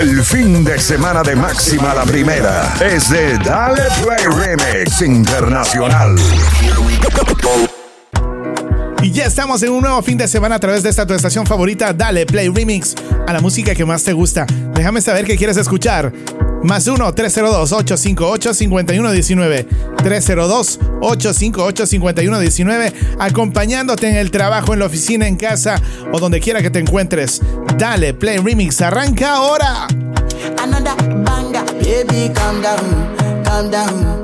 El fin de semana de máxima la primera es de Dale Play Remix Internacional. Y ya estamos en un nuevo fin de semana a través de esta tu estación favorita. Dale Play Remix a la música que más te gusta. Déjame saber qué quieres escuchar. Más 1-302-858-5119. 302-858-5119. Acompañándote en el trabajo, en la oficina, en casa o donde quiera que te encuentres. Dale Play Remix. Arranca ahora. Another banger. Baby, calm down, calm down.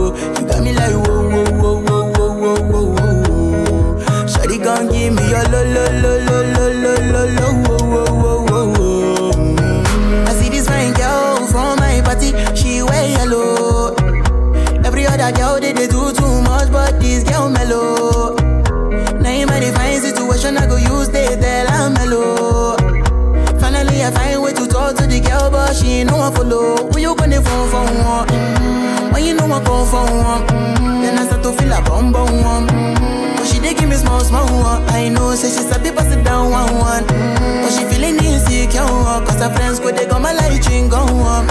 Lo, lo, lo, lo, lo, lo, lo, lo, oh, oh, oh, oh. Mm. I see this fine girl from my party, she wear yellow. Every other girl they, they do too much, but this girl mellow. Now in my divine situation, I go use they tell I'm mellow. Finally, I find way to but she ain't no one follow. When you gonna phone for one? Mm-hmm. When you know I come for one? Mm-hmm. Then I start to feel a bum bum one. Mm-hmm. But she dey give me small small one. I know, say she to pass it down one one. Mm-hmm. But she feeling insecure, cause her friends go they go my light ring go on.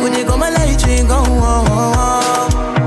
Go they go my light ring go on.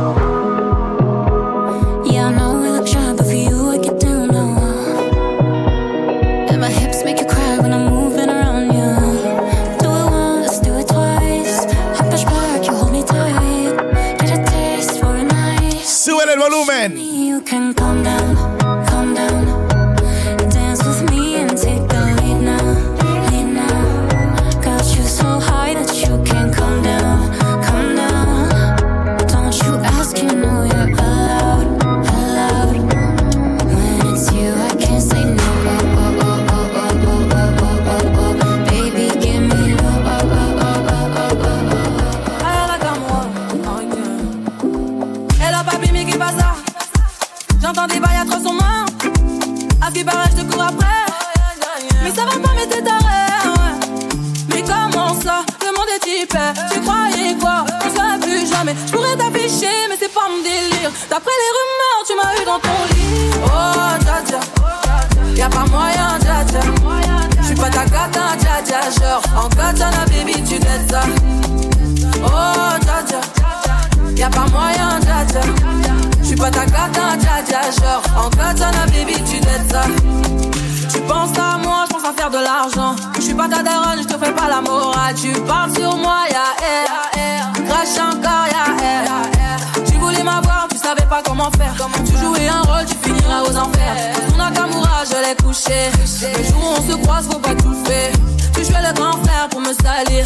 D'après les rumeurs, tu m'as eu dans ton lit. Oh, dja. Y'a pas moyen, dja dja. J'suis pas ta cata, dja dja. Genre, en katana, baby, tu dettes ça. Oh, dja dja. Y'a pas moyen, dja dja. J'suis pas ta cata, dja dja. Genre, en katana, baby, tu dettes ça. Tu penses à moi, je pense à faire de l'argent. Je suis pas ta daronne, je te fais pas la morale. Tu parles sur moi, y'a air. Crash encore, y'a air. Savais pas comment faire. Tu jouais un rôle, tu finiras aux enfers. Ton Nakamura, je l'ai couché. Le jour où on se croise, faut pas tout faire. Tu jouais le grand frère pour me salir.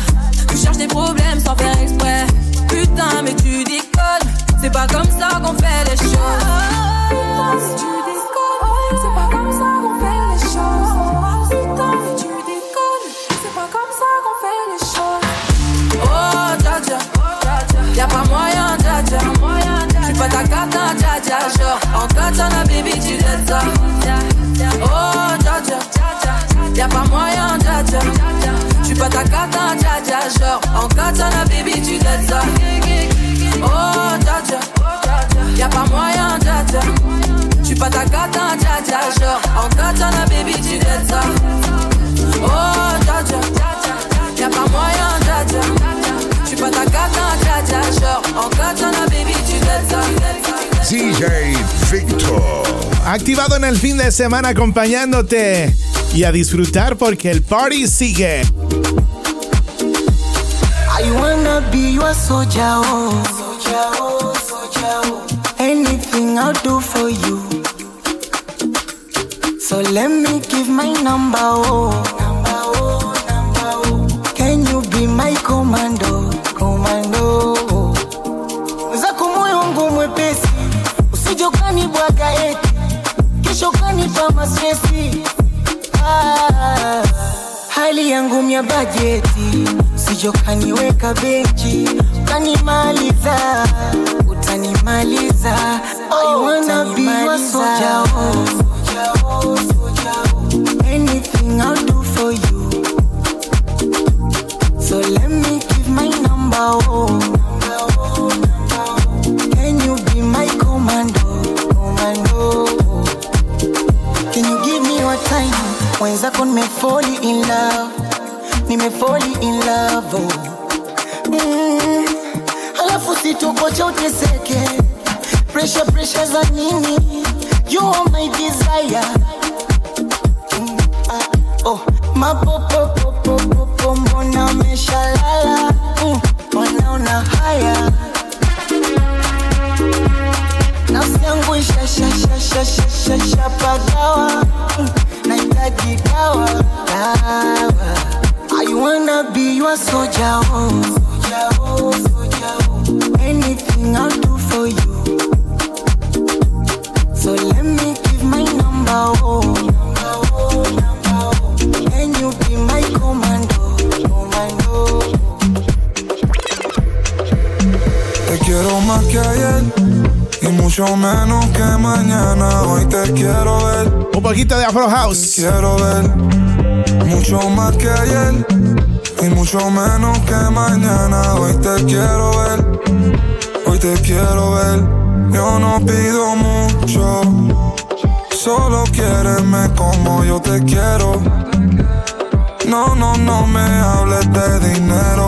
Tu cherches des problèmes sans faire exprès. Putain, mais tu déconnes. C'est pas comme ça qu'on fait les choses. Putain, mais tu déconnes. C'est pas comme ça qu'on fait les choses. Putain, mais tu déconnes. C'est pas comme ça qu'on fait les choses. Oh, dja. Y'a pas moyen. J'suis pas ta cata, dja dja. Genre, en katana, baby, tu dettes ça. Oh, dja dja. Y'a pas moyen, dja dja. J'suis pas ta cata, dja dja. Genre, en katana, baby, tu dettes ça. Oh, dja dja. Y'a pas moyen, dja dja. J'suis pas ta cata, dja dja. Genre, en katana, baby, tu dettes ça. Oh, dja dja. Y'a pas moyen, dja dja. J'suis pas ta cata. Genre, en katana, baby, tu ça. DJ Victor. Activado en el fin de semana acompañándote y a disfrutar porque el party sigue. I wanna be your soldier, oh. Soldier, oh, soldier, oh. Anything I'll do for you. So let me give my number, oh. Number, oh, number, oh. Can you be my commando? hali yangu mya bajeti, sijokaniweka benchi, utanimaliza, utanimaliza, oh, utanimaliza. Soja, oh. Anything I'll do for you, so let me give my number. Oh. Fall in love nimefoli in love oh. mm. sitokocha uteseke pressure pressure za nini you are my desire mm. ah, oh. mapopopopopopo mbona umeshalala mm. wanaona haya nafsi yangu ishashashashashashapagawa nahitaji dawa dawa I wanna be your soldier, oh. soldier, oh, soldier, oh. Anything I'll do for you. So let me give my number, oh. Number, oh, number, oh. And you be my commando, commando. Te quiero más que ayer y mucho menos que mañana. Hoy te quiero ver, Un poquito de Afro House. quiero ver. Mucho más que ayer y mucho menos que mañana. Hoy te quiero ver, hoy te quiero ver. Yo no pido mucho, solo quiéreme como yo te quiero. No, no, no me hables de dinero,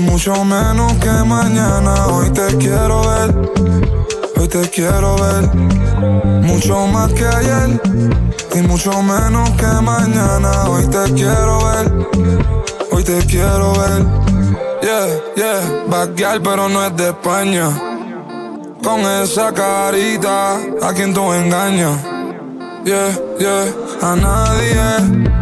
mucho menos que mañana. Hoy te quiero ver, hoy te quiero ver. Mucho más que ayer y mucho menos que mañana. Hoy te quiero ver, hoy te quiero ver. Yeah, yeah, backyard pero no es de España. Con esa carita, a quien tú engañas. Yeah, yeah, a nadie.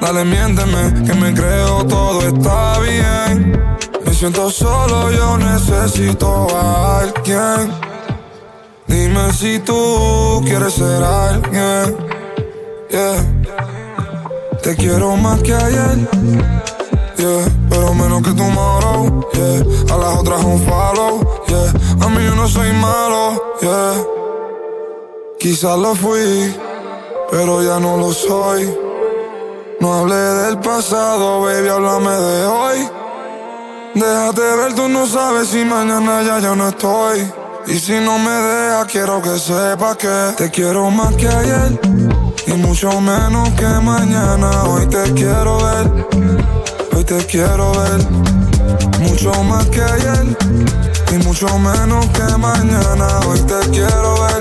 Dale, miénteme, que me creo todo está bien. Siento solo, yo necesito a alguien. Dime si tú quieres ser alguien. Yeah. Te quiero más que ayer. Yeah. Pero menos que tomorrow. Yeah. A las otras un follow. Yeah. A mí yo no soy malo. Yeah. Quizás lo fui, pero ya no lo soy. No hablé del pasado, baby, háblame de hoy. Déjate ver, tú no sabes si mañana ya yo no estoy. Y si no me dejas, quiero que sepas que te quiero más que ayer. Y mucho menos que mañana. Hoy te quiero ver. Hoy te quiero ver. Mucho más que ayer. Y mucho menos que mañana. Hoy te quiero ver.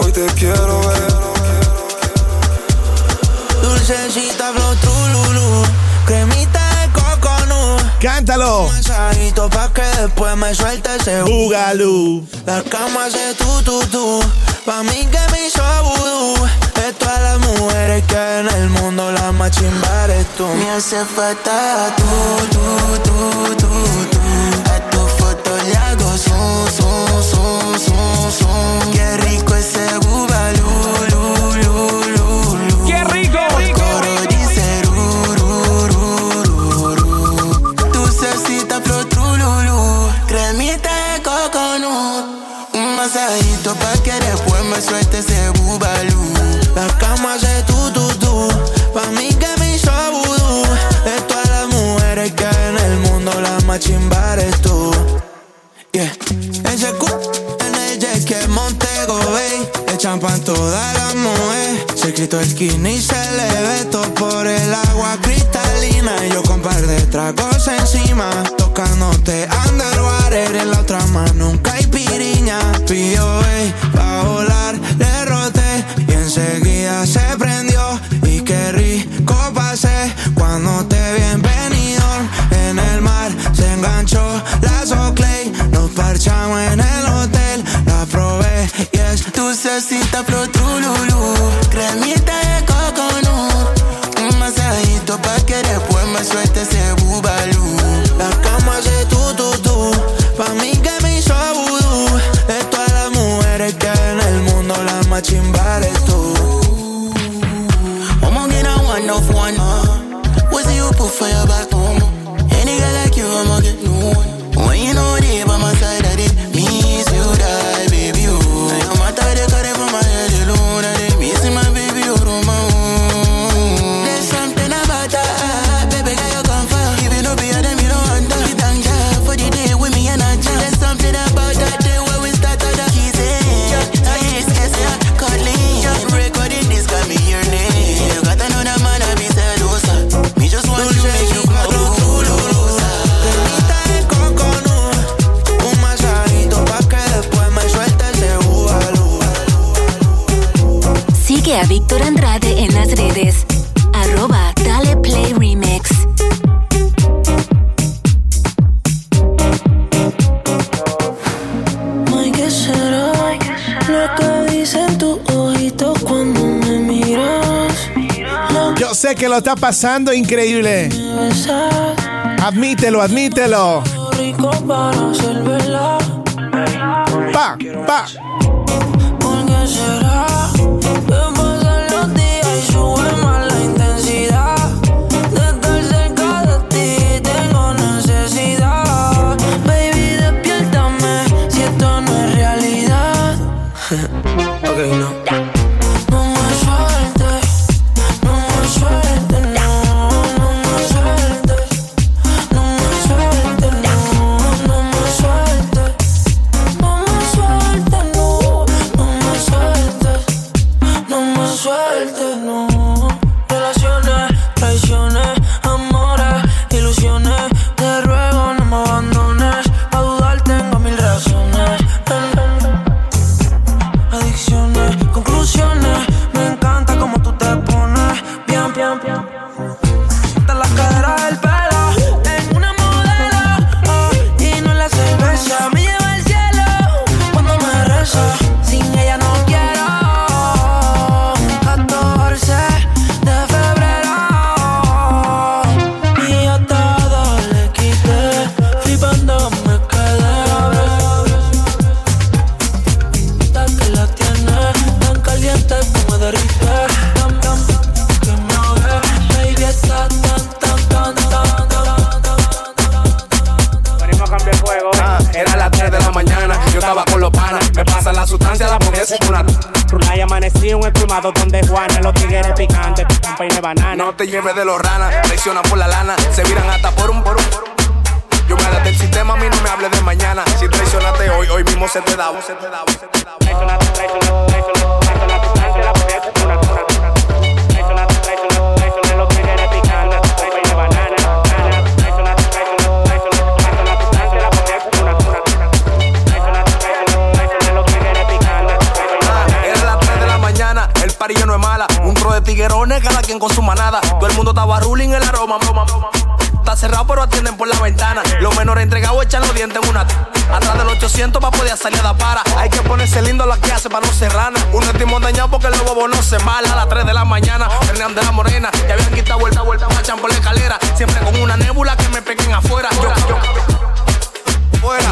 Hoy te quiero ver. Dulcecita flow Cántalo. Mensajito pa' que después me suelte ese bu- Bugalú. La cama hace tu tu tu, pa' mí que me hizo vudú. De todas las mujeres que en el mundo la más chimba eres tú. Me hace falta tú, tú, tú, tú, tú. A tu foto le hago zoom, zoom, zoom, zoom, zoom. Bay Le champan toda la mujer Se quitó el skinny y se le ve por el agua cristalina. Y yo con par de tragos encima Tocándote underwater En la otra mano nunca hay piriña P.O.A. pa' volar le roté Y enseguida se prendió. Y qué rico pasé Cuando te vi en En el mar se enganchó la Soclay. Nos parchamos Dulcecita flor trululú, cremita de coconut. Un masajito pa' que después me suelte ese bubalú. La lo está pasando increíble. Admítelo, admítelo. Pa. Te lleves de los ranas, traicionan por la lana, se Está cerrado, pero atienden por la ventana. Los menores entregados echan los dientes en una. Atrás del 800 para poder salir a dar para. Hay que ponerse lindo la que hace para no ser rana. Un estimo dañado porque el bobo no se mala. A las 3 de la mañana, Hernán de la Morena. Ya habían quitado vuelta, vuelta, marchan por la escalera. Siempre con una nébula que me peguen afuera.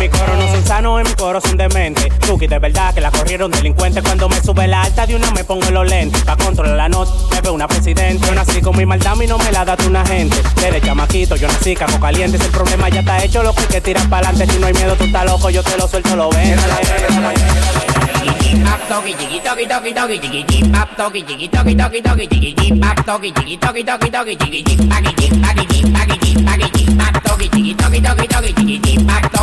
Mi coro no son sanos, en mi coro son dementes. Tuki, de verdad que la corrieron delincuentes. Cuando me sube la alta de una me pongo los lentes. Pa' controlar la nota, me veo una presidente. Yo nací con mi maldad y no me la da tu una gente. Desde chamaquito yo nací caco caliente. Si el problema ya está hecho, loco, hay que tirar para adelante. Si no hay miedo, tú estás loco, yo te lo suelto, lo ven.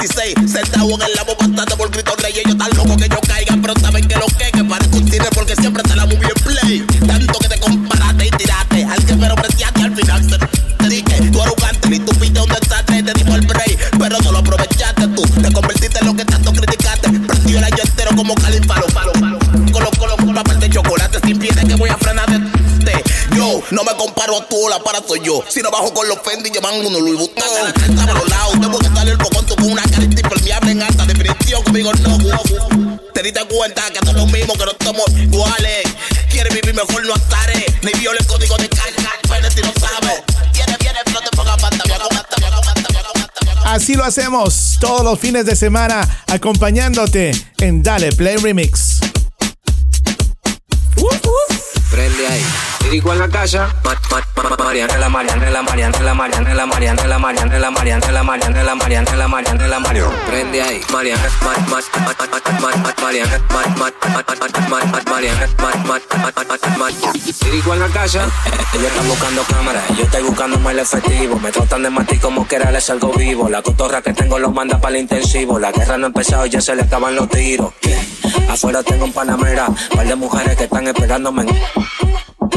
Sentado en el labo bastante por gritos rey. Ellos tan locos que yo caigan, pero saben que lo que que parece un porque siempre te la movie en play. Tanto que te comparaste y tiraste. Al que pero preciaste al final se te dije. Tú arrogante ni tú piste un desastre. Te dimos el break, pero no lo aprovechaste tú. Te convertiste en lo que tanto criticaste. Prendió el año entero como califalo, palo, palo. Colo, colo, con papel de chocolate sin piedra que voy a frenar de. Este. Yo no me comparo a tú, la para soy yo. Si no bajo con los Fendi, llevan unos Louis Vuitton. Estaba los lados, salir el Conmigo no, Te diste cuenta que somos los mismos, que no somos iguales. Quieres vivir mejor, no estaré. Ni viole el código de carga, pero si no sabes. Viene, viene, no te pongas pata. Así lo hacemos todos los fines de semana, acompañándote en Dale Play Remix. Prende ahí. Dirico en la casa. Ma- ma- ma- Marianela, Marianela, Marianela, Marianela, Marianela, Marianela, Marianela, Marianela, Marianela, Marianela, Mario. Prende ahí. Mariana, ma- ma- ma- ma- ma- ma- ma- Mariana, ma- ma- ma- ma- ma- ma- ma- Mariana, ma- ma- ma- ma- ma- ma- Dirico en la casa. Ellos están buscando cámaras, yo estoy buscando más efectivo. Me tratan de matar como que era les salgo vivo. La cotorra que tengo los manda para el intensivo. La guerra no ha empezado, ya se le acaban los tiros. Afuera tengo un panamera, par de mujeres que están esperándome.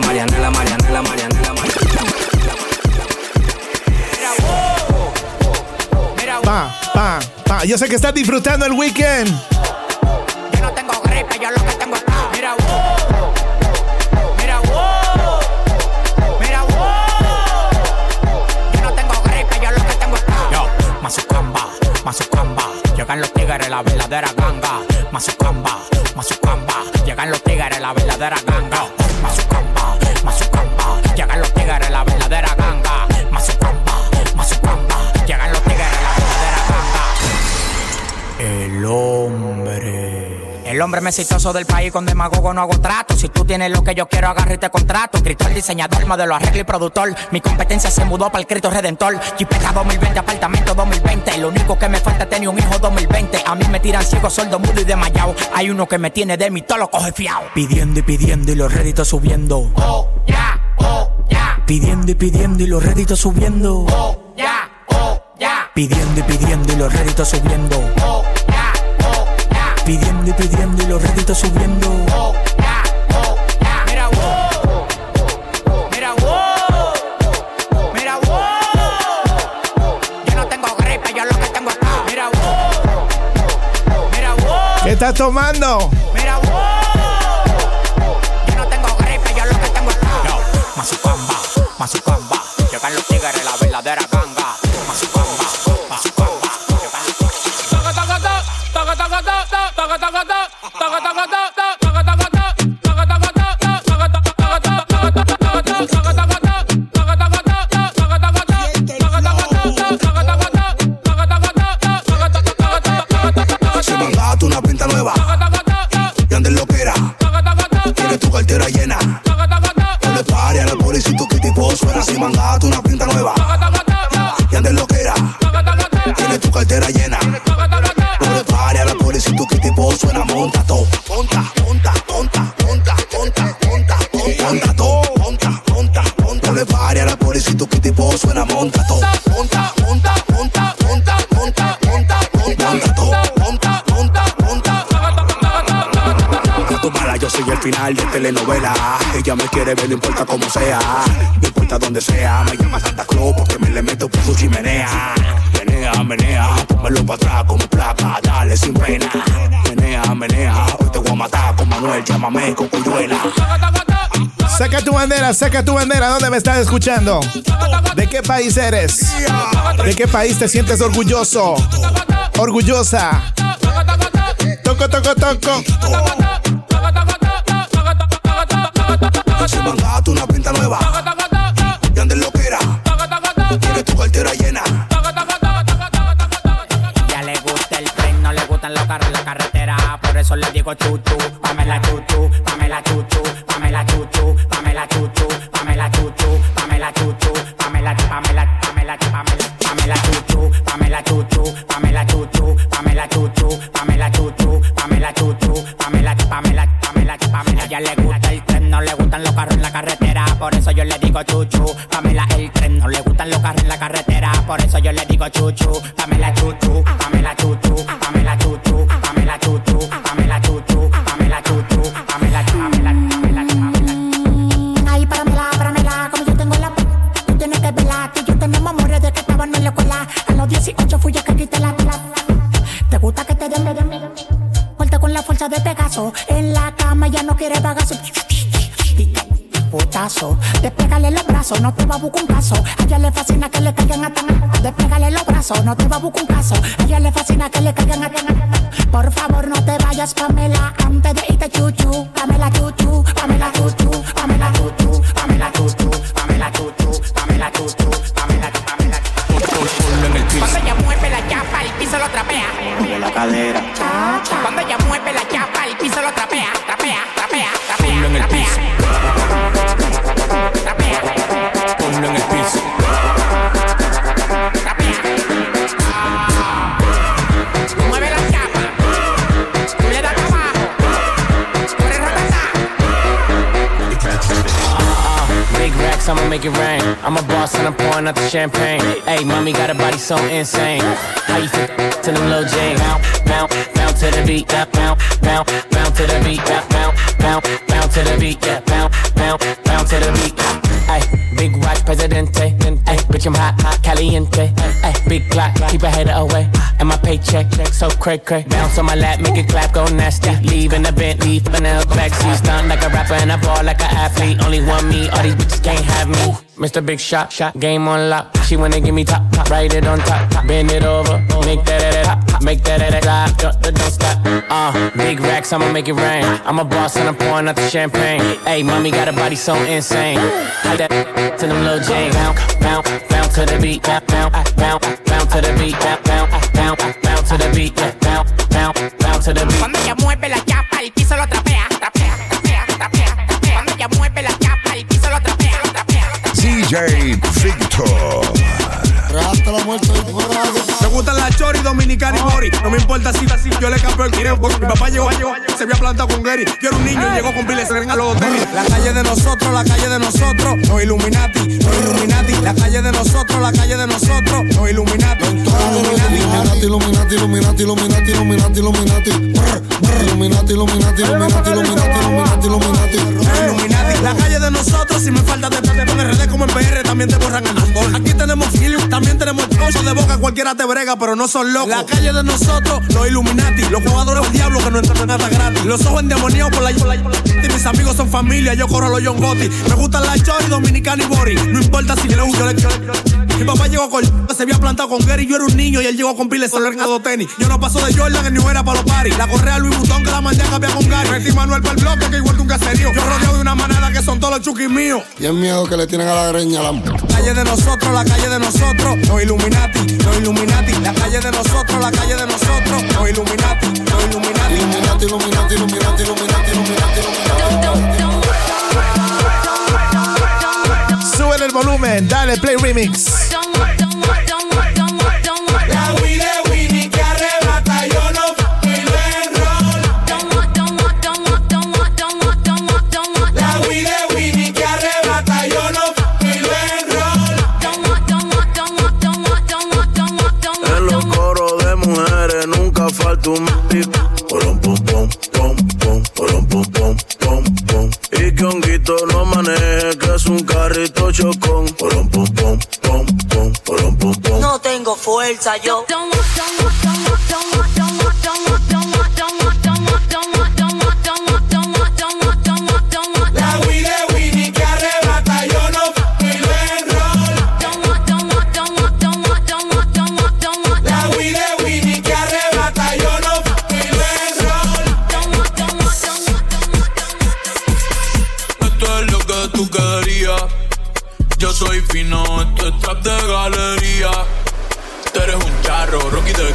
Marianela, Marianela, Marianela, Marianela. Pa, pa, pa. Yo sé que estás disfrutando el weekend. Yo no tengo gripe, yo lo que tengo es pa. Mira, wow. Mira, wow. Mira, wow. Yo no tengo gripe, yo lo que tengo es pa. Yo, Mazucamba, Mazucamba. Llegan los tigres, la verdadera ganga. Mazucamba, Mazucamba. Llegan los tigres, la verdadera ganga. Mazucamba, Mazucamba. Llegan los tigres, la verdadera ganga. Mazucamba, Mazucamba. Llegan los tigres, la verdadera ganga. El hombre. El hombre más exitoso del país con demagogo no hago trato. Si tú tienes lo que yo quiero, agarro y te contrato. Escritor, diseñador, modelo, arreglo y productor. Mi competencia se mudó para el Cristo Redentor. Jipeta 2020, apartamento 2020. Lo único que me falta es tener un hijo 2020. A mí me tiran ciego, sordo, mudo y desmayado. Hay uno que me tiene de mí, todo lo coge fiao. Pidiendo y pidiendo y los réditos subiendo. Oh, ya, oh, ya. Pidiendo y pidiendo y los réditos subiendo. Oh, ya, oh, ya. Pidiendo y pidiendo y los réditos subiendo. Oh. Pidiendo y pidiendo y los réditos subiendo. Oh, ya, oh, ya. Mira, wow. Mira, wow. Mira, wow. Yo no tengo gripe, yo lo que tengo es. Mira, wow. Mira, wow. ¿Qué estás tomando? Mira, wow. Yo no tengo gripe, yo lo que tengo es pa. Yo, Mazucamba, Mazucamba. Llegan los tigres, la verdadera ganga. Monta todo. Monta, monta, monta, monta, monta, monta, monta. Todo. Monta, monta, monta. Mala, yo soy el final de telenovela. Ella me quiere ver, no importa cómo sea. No importa donde sea. Me llama Santa Claus porque me le meto por su chimenea. Menea, menea, pónmelo para atrás como placa. Dale sin pena. Menea, menea, hoy te voy a matar con Manuel. Llámame con cuyuela. Saca tu bandera, saca tu bandera. ¿Dónde me estás escuchando? ¿De qué país eres? ¿De qué país te sientes orgulloso? Orgullosa. Toco, toco, toco. Se una pinta nueva eso le digo chuchu. Pamela chuchu, Pamela chuchu, Pamela chuchu, Pamela chuchu, Pamela chuchu, Pamela chuchu, Pamela, Pamela, Pamela, Pamela, Pamela chuchu, Pamela chuchu, Pamela chuchu, Pamela chuchu, Pamela chuchu, Pamela chuchu, Pamela, Pamela, Pamela, Pamela. Ya le gusta el tren, no le gustan los carros en la carretera, por eso yo le digo chuchu. Pamela el tren, no le gustan los carros en la carretera, por eso yo le digo chuchu. Pamela chuchu, Pamela chuchu, 18 fui yo que quité la. ¿Te gusta que te den? Fuerte con la fuerza de Pegaso. En la cama ya no quiere bagazo. Putazo, despégale los brazos, no te va a buscar un caso. A ella le fascina que le caigan a tan. Despégale los brazos, no te va a buscar un caso. A ella le fascina que le caigan a tan. Por favor, no te vayas, Pamela, antes de irte chuchu. Pamela chuchu, Pamela chuchu, Pamela chuchu, Pamela chuchu, Pamela chuchu, Pamela chuchu, Pamela, Pamela. Cuando ella mueve la chapa, el piso lo trapea. la cadera. Cuando ella mueve la chapa, el piso lo trapea, trapea, I'ma make it rain. I'm a boss and I'm pouring out the champagne. Hey, mommy got a body so insane. How you fit to them little Jane? Bounce, bounce, bounce to the beat. Bounce, bounce, bounce to the beat. Bounce, bounce, bounce to the beat. Yeah, bounce, bounce, bounce to the beat. Hey, big watch, presidente. Eh? Hey, bitch, I'm hot, hot, caliente. Hey, big clock, keep a hater away. And my paycheck, so cray cray. Bounce on my lap, make it clap, go nasty. Leave in the Bentley, Vanilla backseat. Stunt like a rapper and I ball like an athlete. Only one me, all these bitches can't have me. Mr. Big Shot, shot, game on lock. She wanna give me top, top, write it on top, top. bend it over, make that that that, pop, make that that drop, don't, don't, stop. Uh, big racks, I'ma make it rain. I'm a boss and I'm pouring out the champagne. Hey, mommy got a body so insane. How that to them little Jane. Bounce, bounce, bounce to the beat. Bounce, bounce, bounce, bounce to the beat. Bounce, bounce, bounce, to the beat. Yeah, bounce, bounce to the beat. Dominic No me importa si así yo le campeón el quireo. Porque mi papá llegó, se había plantado con Gary. Yo era un niño y llegó con piles se a los tenis. La calle de nosotros, la calle de nosotros. No Illuminati, no Illuminati. La calle de nosotros, la calle de nosotros. No Illuminati, Illuminati. Illuminati, Illuminati, Illuminati, Illuminati, Illuminati. Illuminati, Illuminati, Illuminati, Illuminati, Illuminati, Illuminati. La calle de nosotros, si me falta de en RD como en PR, también te borran el. Aquí tenemos feeling, también tenemos cosas de boca, cualquiera te brega, pero no son locos. Calle de nosotros, los Illuminati, los jugadores del diablo que no entran en nada gratis. Los ojos endemoniados por la, por la, por la- y mis amigos son familia, yo corro los John Gotti. Me gustan la Chori, Dominicana y Bori. No importa si le yo le yo Mi papá llegó con se había plantado con Gary, yo era un niño y él llegó con piles solo tenis. Yo no paso de Jordan en New Era para los paris. La correa Louis Vuitton que la mandé a cambiar con Gary. Metí Manuel para el bloque que igual que un caserío. Yo rodeado de una manada que son todos los chuquis míos. Y el miedo que le tienen a la greña. La... Calle de nosotros, la calle de nosotros, no Illuminati, no Illuminati. La calle de nosotros, la calle de nosotros, no Illuminati, no Illuminati. Illuminati, Illuminati, Illuminati, Illuminati, Illuminati, Sube el volumen, dale play remix. Y que honguito no maneje, un carrito chocón. Porom, pom, pom, pom, pom, porom, pom, pom. No tengo fuerza, yo.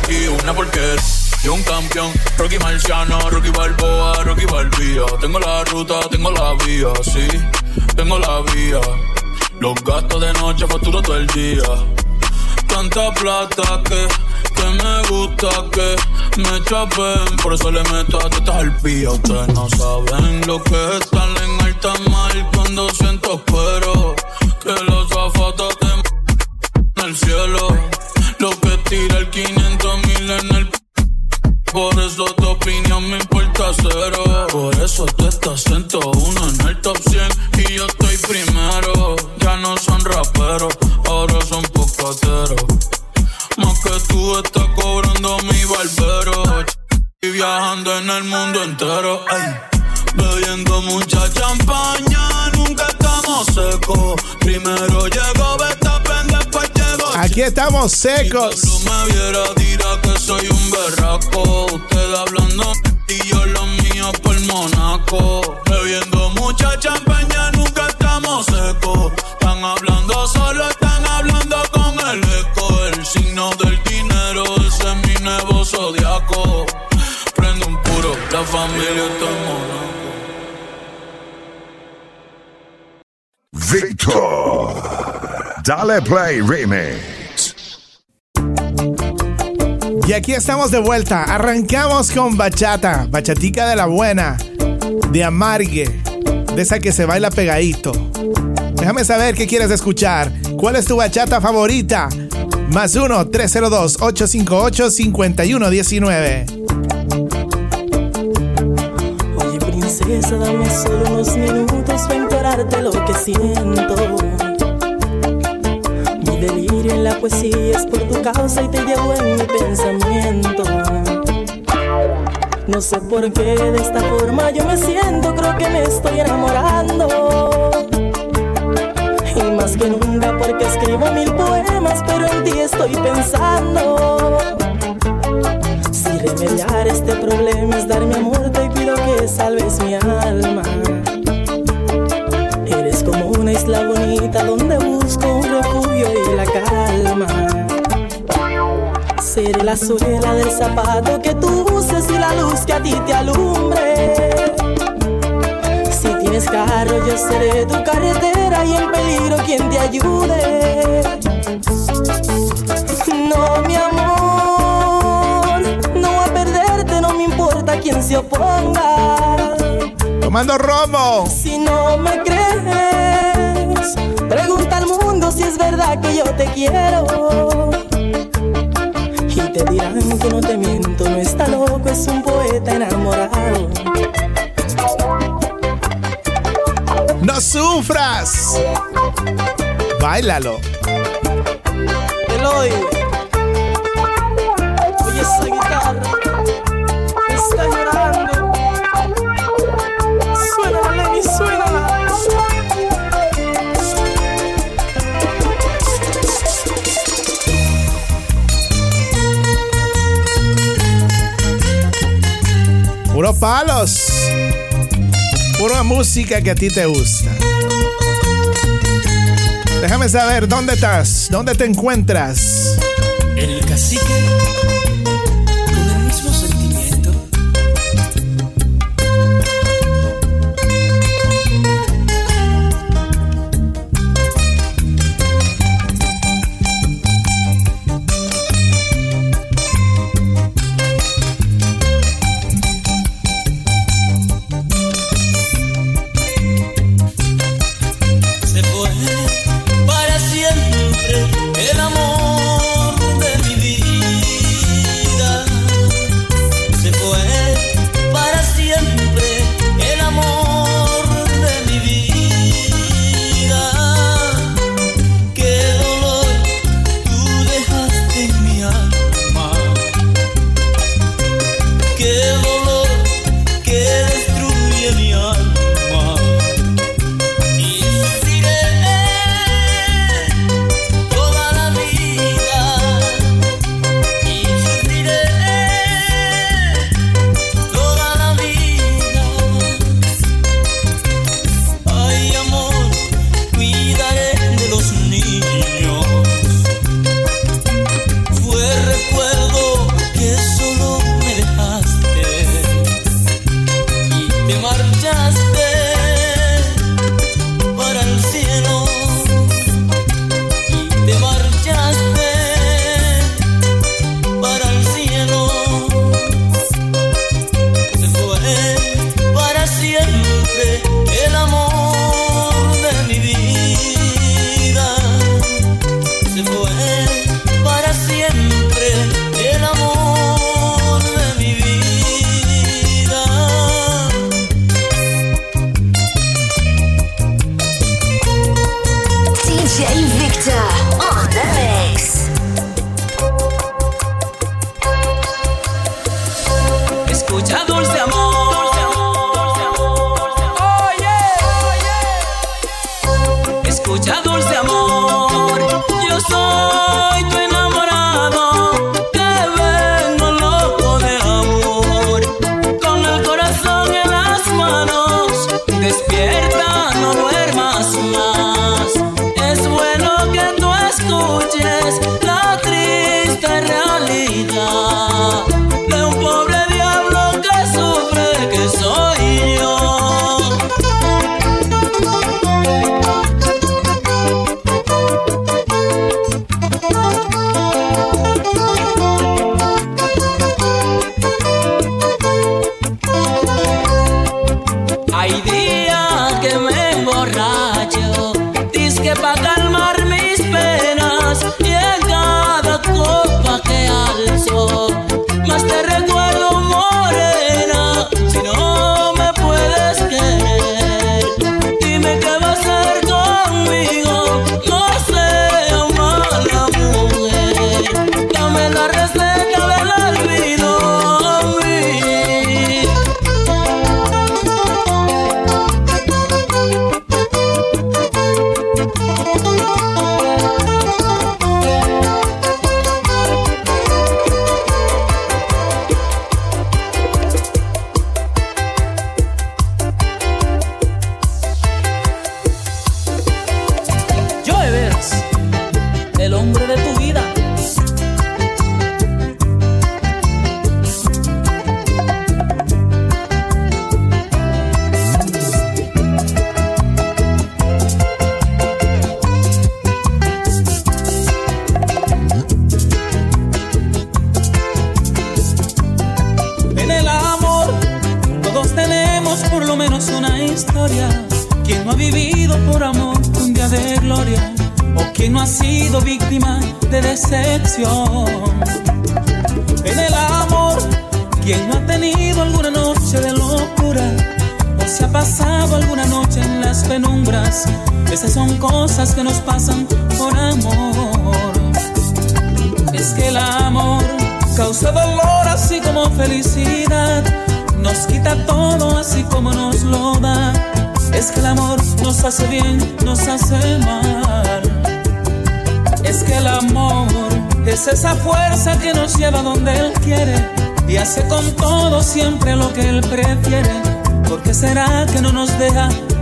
Una porquería. y un campeón. Rocky Marciano, Rocky Balboa, Rocky Balbía. Tengo la ruta, tengo la vía, sí, tengo la vía. Los gastos de noche facturo todo el día. Tanta plata que, que me gusta que me chapen. Por eso le meto a tetas al pía. Ustedes no saben lo que es estar en alta mar cuando siento pero que los zapatos te en el cielo. Lo que tira el 500 opinión me importa cero. Por eso tú estás 101 en el top 100 y yo estoy primero. Ya no son raperos, ahora son pocateros. Más que tú estás cobrando mi barbero. Y viajando en el mundo entero. Bebiendo mucha champaña, nunca estamos secos. Primero llegó llegó. Aquí estamos secos. Si tú me viera, dirá que soy un berraco. Usted hablando y yo lo mío por Monaco. Bebiendo mucha champaña, nunca estamos secos. Están hablando solo, están hablando con el eco. El signo del dinero, ese es mi nuevo zodiaco. Prende un puro, la familia está en Monaco. Victor. Dale Play Remix. Y aquí estamos de vuelta. Arrancamos con bachata, bachatica de la buena, de amargue, de esa que se baila pegadito. Déjame saber qué quieres escuchar. ¿Cuál es tu bachata favorita? Más 1-302-858-5119. Oye, princesa, dame solo unos minutos para implorarte lo que siento. En la poesía es por tu causa y te llevo en mi pensamiento. No sé por qué de esta forma yo me siento, creo que me estoy enamorando. Y más que nunca porque escribo mil poemas, pero en ti estoy pensando. Si remediar este problema es dar mi amor, te pido que salves mi alma. Eres como una isla bonita donde busco y la calma. Seré la suela del zapato que tú uses y la luz que a ti te alumbre. Si tienes carro, yo seré tu carretera y en peligro quien te ayude. No, mi amor, no a perderte, no me importa quién se oponga. Tomando romo. Si no me crees, pregunta al mundo si es verdad que yo te quiero. Y te dirán que no te miento, no está loco, es un poeta enamorado. No sufras. Báilalo. Eloy, palos. Pura música que a ti te gusta. Déjame saber dónde estás, dónde te encuentras. El cacique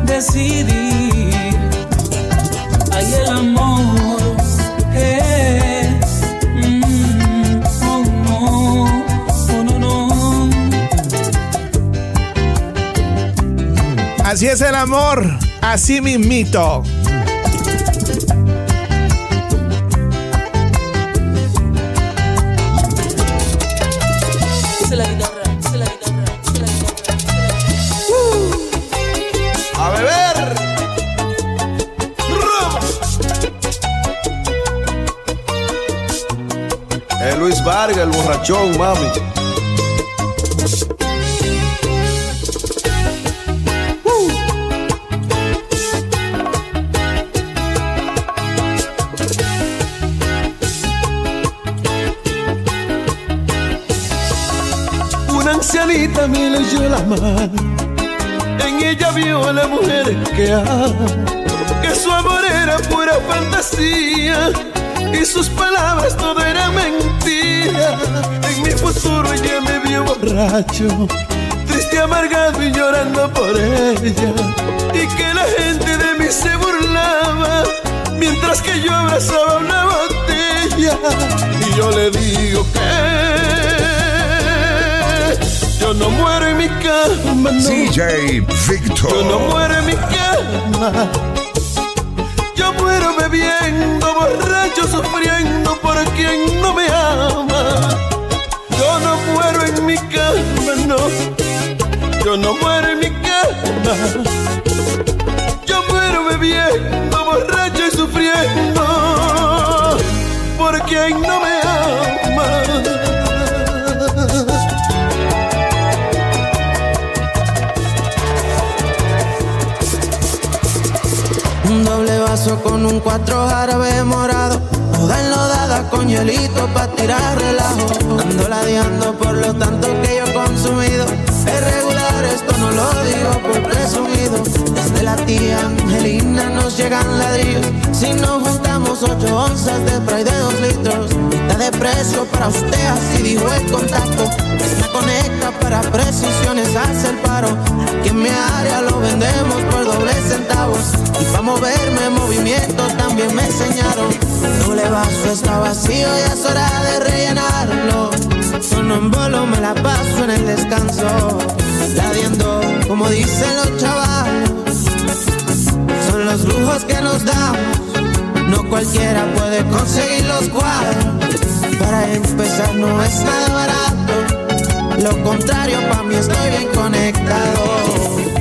decidir? Ay, el amor es. mm, oh, no, oh, no, no. Así es el amor, así mismito. Vargas, el borrachón, mami. Una ancianita me leyó la mano. En ella vio a la mujer que ama. Que su amor era pura fantasía. Y sus palabras todo era mentira. En mi futuro ella me vio borracho. Triste, amargado y llorando por ella. Y que la gente de mí se burlaba. Mientras que yo abrazaba una botella. Y yo le digo que yo no muero en mi cama, no. DJ Victor. Yo no muero en mi cama. Bebiendo, borracho, sufriendo por quien no me ama. Yo no muero en mi cama, no. Yo no muero en mi cama. Yo muero bebiendo, borracho y sufriendo. quien no me ama. Con un cuatro jarabe morado. Toda enlodada con hielito pa' tirar relajo. Ando ladeando por lo tanto que yo he consumido. Es regular, esto no lo digo presumido. Desde la tía Angelina nos llegan ladrillos. Si nos juntamos ocho onzas de spray de dos litros. Está de precio para usted, así dijo el contacto. Me conecta para precisiones, hace el paro. Aquí en mi área lo vendemos por doble centavos. Y para moverme movimientos también me enseñaron. Doble vaso está vacío y es hora de rellenarlo. Son en bolo, me la paso en el descanso. Como dicen los chavales. Son los lujos que nos damos. No cualquiera puede conseguir los cuadros. Para empezar, no es nada barato. Lo contrario, para mí estoy bien conectado.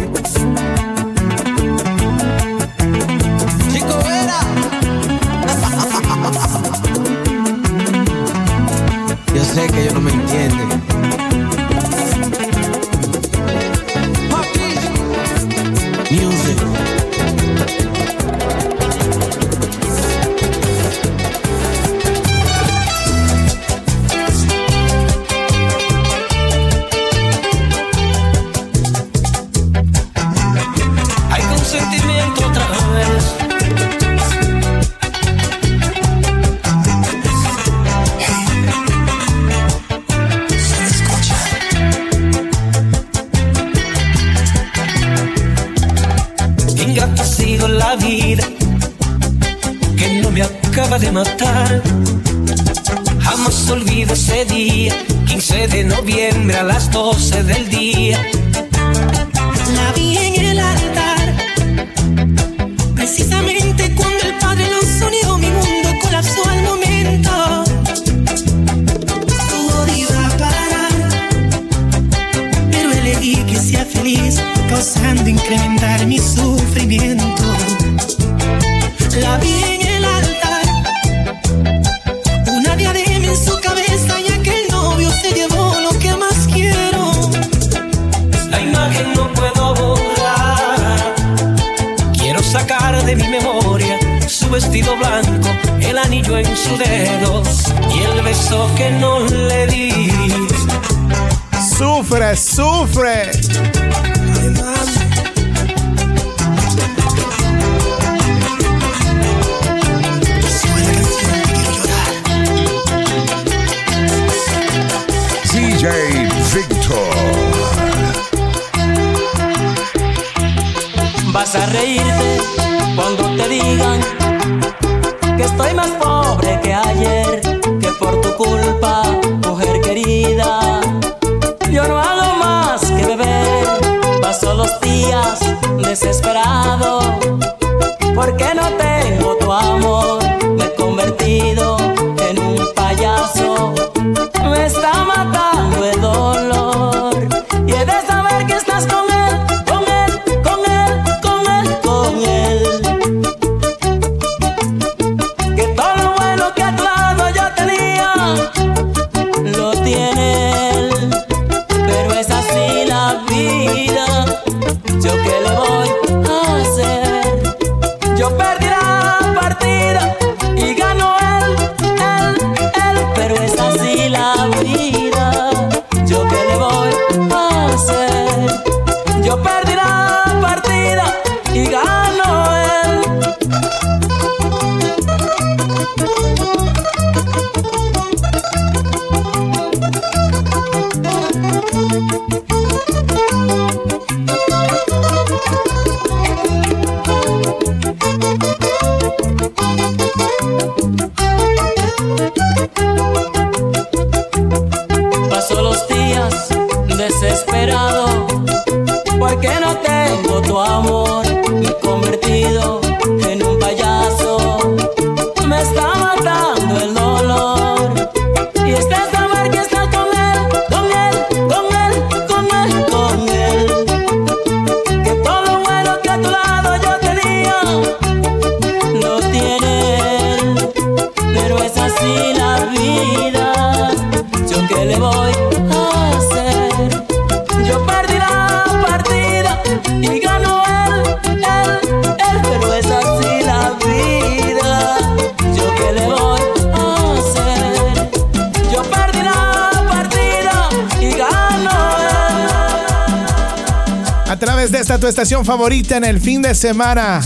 Favorita en el fin de semana.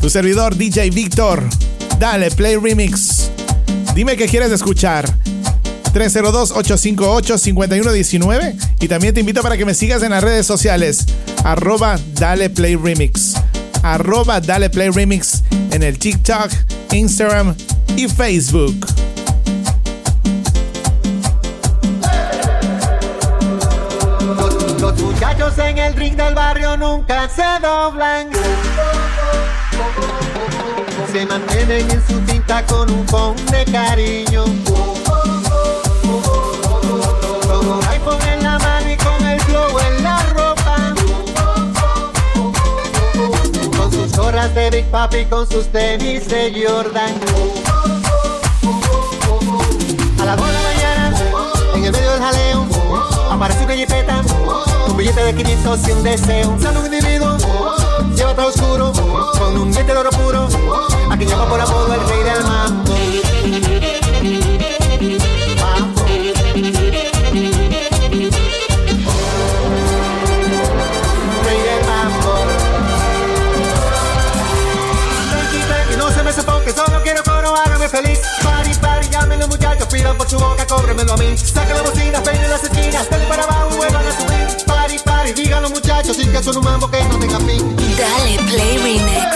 Tu servidor DJ Víctor. Dale, play remix. Dime qué quieres escuchar. 302-858-5119. Y también te invito para que me sigas en las redes sociales. Arroba Dale Play Remix. Arroba Dale Play Remix en el TikTok, Instagram y Facebook. En el ring del barrio nunca se doblan. Se mantienen en su tinta con un pon de cariño. Con iPhone en la mano y con el flow en la ropa. Con sus gorras de Big Papi, con sus tenis de Jordan. A las 2 de la mañana, en el medio del jaleo, aparece una jipeta, un billete de 500 y un deseo. Sale un individuo, lleva todo oscuro, con un diente de oro puro, a quien llama por apodo el rey del mambo. Que solo quiero coro, hágame feliz. Llamen los muchachos, pidan por su boca, cóbremelo a mí. Saca la bocina, peine las esquinas, dale para abajo, vuelvan a subir. Muchachos, sin que son un mambo que no tenga fin. Dale Play Remix.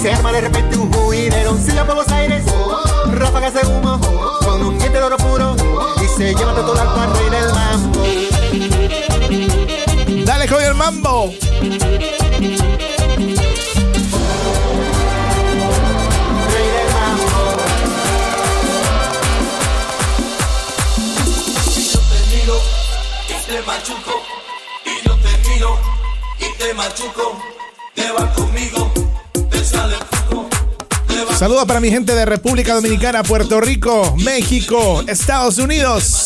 se arma de repente un juidero. Silla por los aires, ráfagas de humo, con un diente de oro puro y se lleva de todo al rey del mambo. Dale con el mambo. Rey del mambo. te machuco. Y yo te miro y te machuco. Te vas conmigo. Saludos para mi gente de República Dominicana, Puerto Rico, México, Estados Unidos.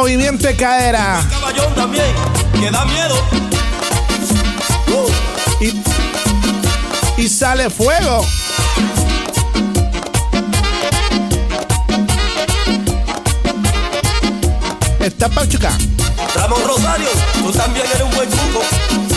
Movimiento de cadera. Caballón también, que da miedo. Y, y sale fuego. Está Pachuca. Ramón Rosario, tú también eres un buen cuco.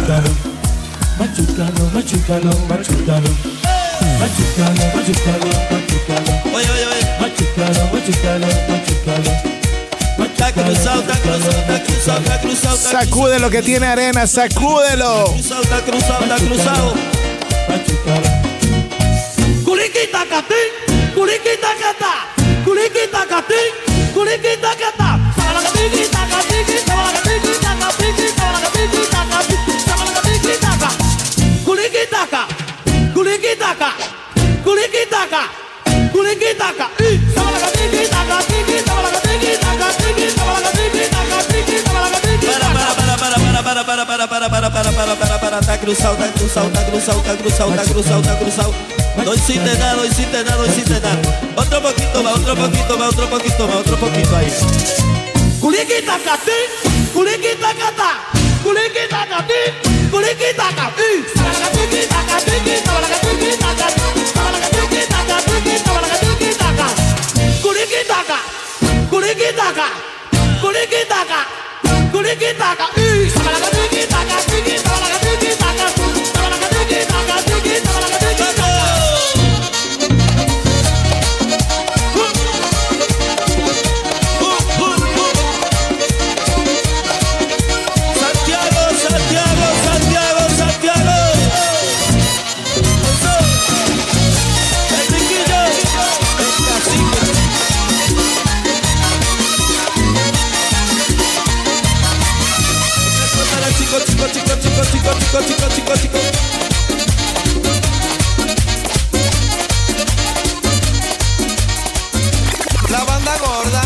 machucalo, machucalo, machucalo, machucalo. Machucalo, machucalo, machucalo. Oye, oye, oye. Machucalo, machucalo, machucalo. Sacude lo que tiene arena, sacúdelo. Curiquita catín, curiquita catá, curiquita catín, curiquita catá, para la curiquita catín, para la Culiquitaca, culiquitaca, culiquitaca, culiquitaca. Y sabalagatiquita catiqui, sabalagatiquita catiqui, sabalagatiquita catiqui, sabalagatiquita ca. Para, para, para, para, para, para, para, para, para, para, para, está cruzado, está cruzado, está cruzado, está cruzado, está cruzado, está cruzado. No hiciste nada, no hiciste nada, no hiciste nada. Otro poquito más, otro poquito más, otro poquito más, otro poquito ahí. Kuliki taka di, kuliki taka di. Taka tiki taka tiki, taka tiki taka, taka tiki taka tiki, taka tiki taka. Kuliki taka, kuliki taka, kuliki taka, kuliki taka di. Taka tiki taka tiki, taka chico, chico, chico, chico. La banda gorda,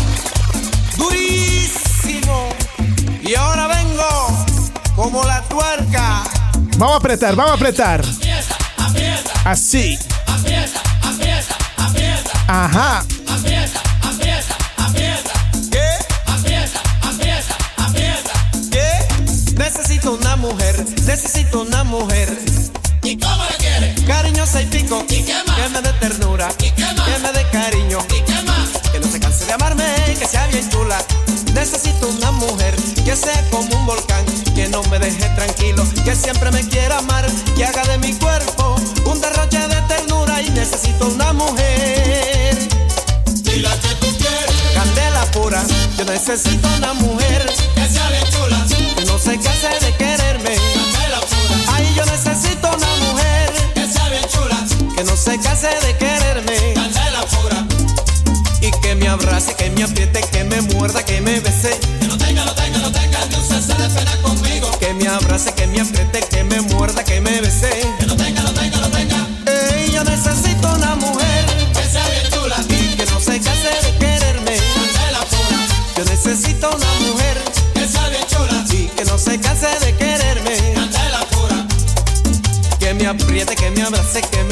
durísimo. Y ahora vengo como la tuerca. Vamos a apretar, vamos a apretar. Así. Ajá. Necesito una mujer. ¿Y cómo la quieres? Cariñosa y pico. ¿Y qué más? Que me dé ternura. ¿Y qué más? Que me dé cariño. ¿Y qué más? Que no se canse de amarme, que sea bien chula. Necesito una mujer que sea como un volcán, que no me deje tranquilo, que siempre me quiera amar, que haga de mi cuerpo un derroche de ternura y necesito una mujer. Y la que tú quieres. Candela pura, yo necesito una mujer que sea bien chula, que no se canse de quererme. Necesito una mujer que sea bien chula, que de quererme. Candela abrace, que me apriete, que me muerda, que me bese. Que no tenga, no tenga, no tenga ni un cese de pena conmigo. Que me abrace, que me apriete, que me muerda, que me bese. Que no tenga, no tenga, no tenga. Ey, yo necesito una mujer que sea bien chula y que no se canse de quererme. la pura. Yo necesito una mujer que sea bien chula y que no se canse de quererme. la pura. Que me apriete, que me abrace, que me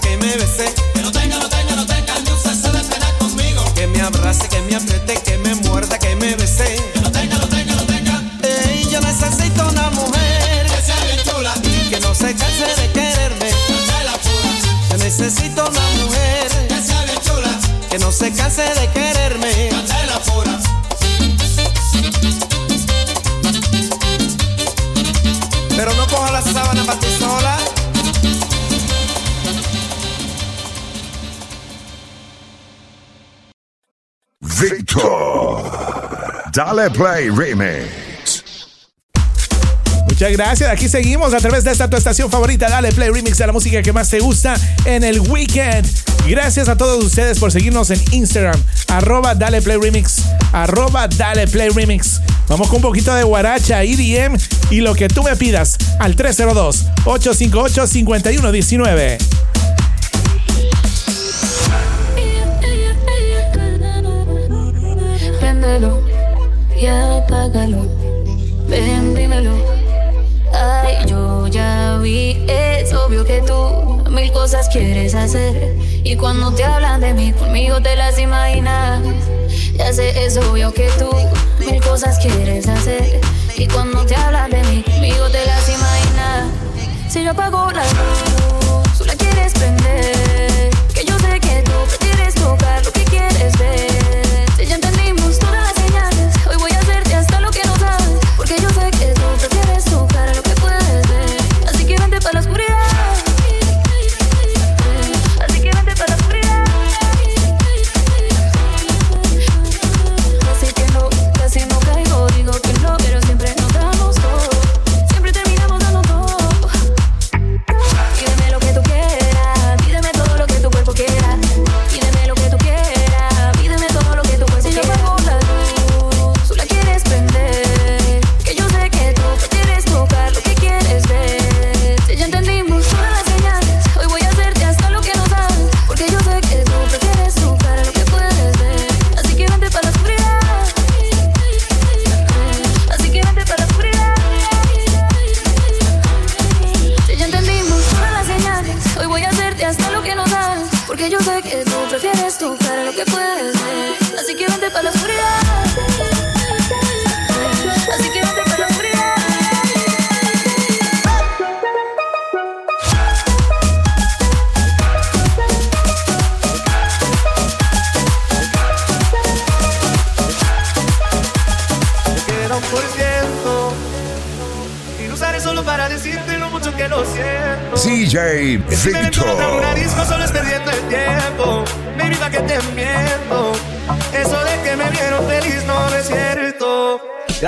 que me bese. Que no tenga, no tenga, no tenga ni un cese de pena conmigo. Que me abrace, que me apriete, que me muerda, que me bese. Que no tenga, no tenga, no tenga. Ey, yo necesito una mujer que sea bien chula que no se canse de quererme. la pura. Yo necesito una mujer que sea bien chula que no se canse de quererme. la pura. Dale Play Remix. Muchas gracias. Aquí seguimos a través de esta tu estación favorita. Dale Play Remix de la música que más te gusta en el weekend. Gracias a todos ustedes por seguirnos en Instagram. Arroba Dale Play Remix. Arroba Dale Play Remix. Vamos con un poquito de guaracha, EDM y lo que tú me pidas al 302-858-5119. Y apágalo. Ven, dímelo. Ay, yo ya vi, es obvio que tú mil cosas quieres hacer. Y cuando te hablan de mí, conmigo te las imaginas. Ya sé, es obvio que tú mil cosas quieres hacer. Y cuando te hablan de mí, conmigo te las imaginas. Si yo apago la luz, tú la quieres prender. Que yo sé que tú prefieres tocar lo que quieres ver.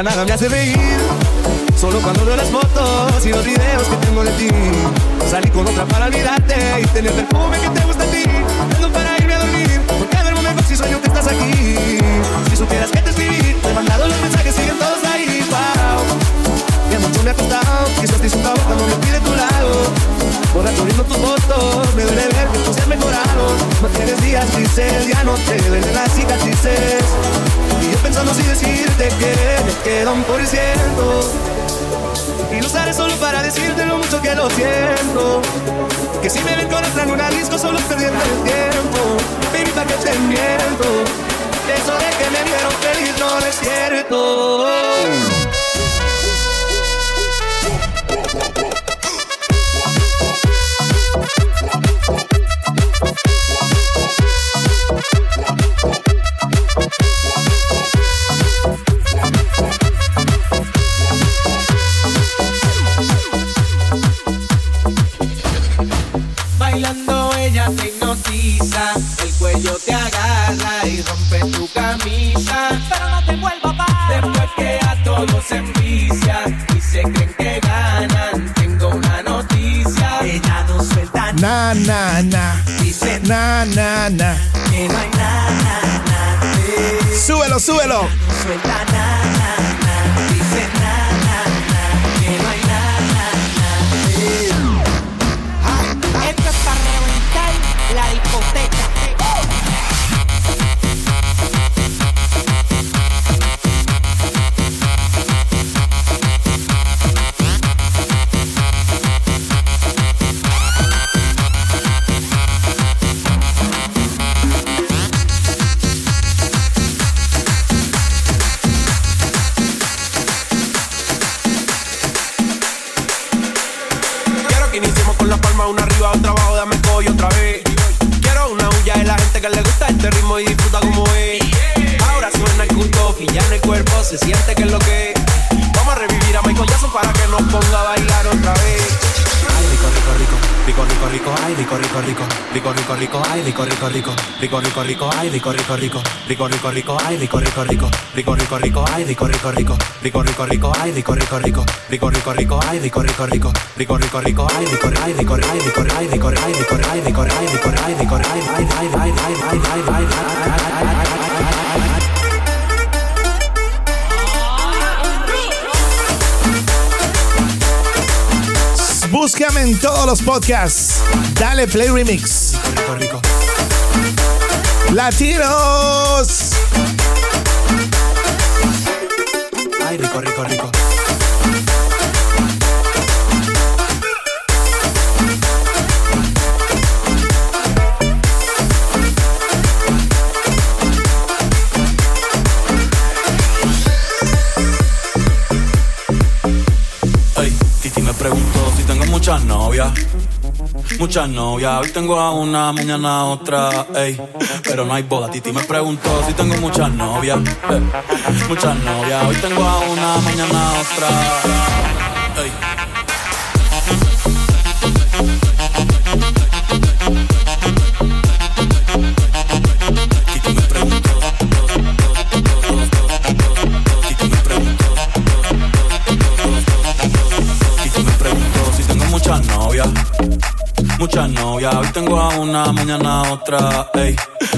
Ya nada me hace reír. Solo cuando veo las fotos y los videos que tengo de ti. Salí con otra para olvidarte y tener perfume que te gusta a ti. Ando para irme a dormir. Porque duermo mejor si sueño que estás aquí. Si supieras que te escribí, te he mandado los mensajes, siguen todos ahí. Wow. Que mucho me ha costado, quizás te insultaba cuando me fui de tu lado. Borracho viendo tus fotos, me duele ver que tú se has mejorado. No tienes días grises, ya no te duelen las cicatrices. Pensando si decirte que me queda un por ciento. Y lo usaré solo para decirte lo mucho que lo siento. Que si me ven con otra en una disco solo es perdiendo el tiempo. Baby, pa' que te miento. Eso de que me vieron feliz no es cierto. Ay, rico, rico, rico, rico, rico, rico, ay, rico, rico, rico, rico, rico, rico, ay, rico, rico, rico, rico, rico, rico, ay, rico, ay, rico, ay, rico, ay, rico, ay, rico, ay, rico, ay, rico, ay, rico, ay, ay, ay, ay, ay, ay, ay, ay, ay, ay, Búscame en todos los podcasts. Dale Play Remix. Rico, rico. Latinos. Rico, rico, rico. Ey, Titi me preguntó si tengo muchas novias. Muchas novias, hoy tengo a una, mañana otra, ey, pero no hay boda. Titi me preguntó si tengo muchas novias, eh, muchas novias, hoy tengo a una, mañana otra, ey. Hoy tengo a una, mañana otra, ey.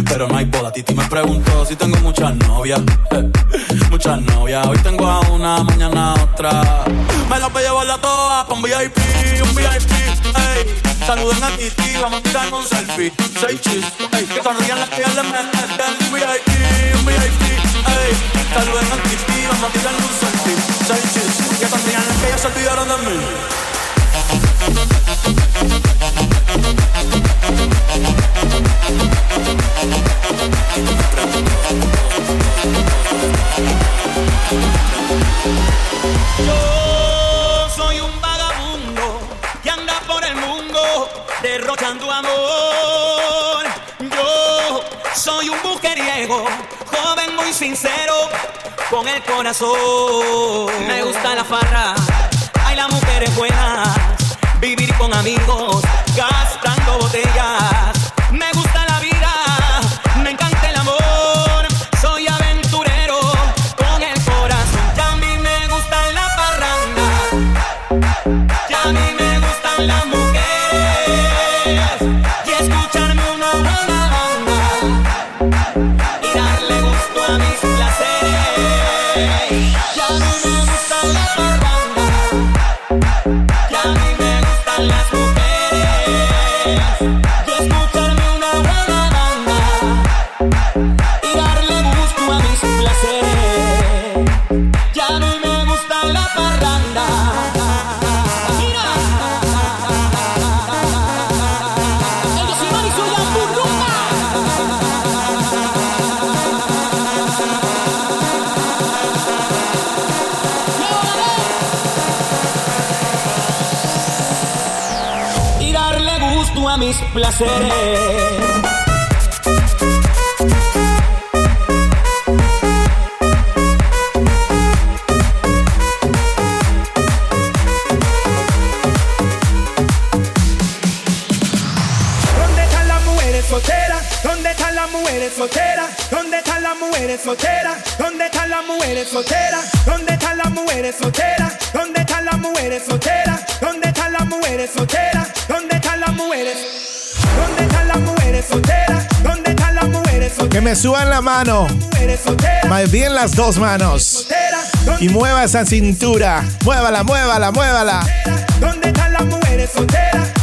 Pero no hay boda, Titi me preguntó si tengo muchas novias, eh. Muchas novias, hoy tengo a una, mañana otra. Me las voy a llevar a todas un VIP, un VIP, ey. Saluden a Titi, vamos a tirar un selfie. Seis chis, ey. Que sonrían las que le meten. Un VIP, un VIP, ey. Saluden a Titi, vamos a tirar un selfie. Seis chis, que sonrían las que ya se olvidaron de mí. Joven muy sincero, con el corazón. Me gusta la farra, las mujeres buenas, vivir con amigos, gastando botellas. ¿Dónde están las mujeres solteras? ¿Dónde están las mujeres solteras? ¿Dónde están las mujeres solteras? ¿Dónde están las mujeres solteras? ¿Dónde están las mujeres solteras? ¿Dónde están las mujeres solteras? ¿Dónde están las mujeres solteras? me suban la mano, más bien las dos manos. Y mueva esa cintura, muévala, muévala, muévala. ¿Dónde están las mujeres solteras?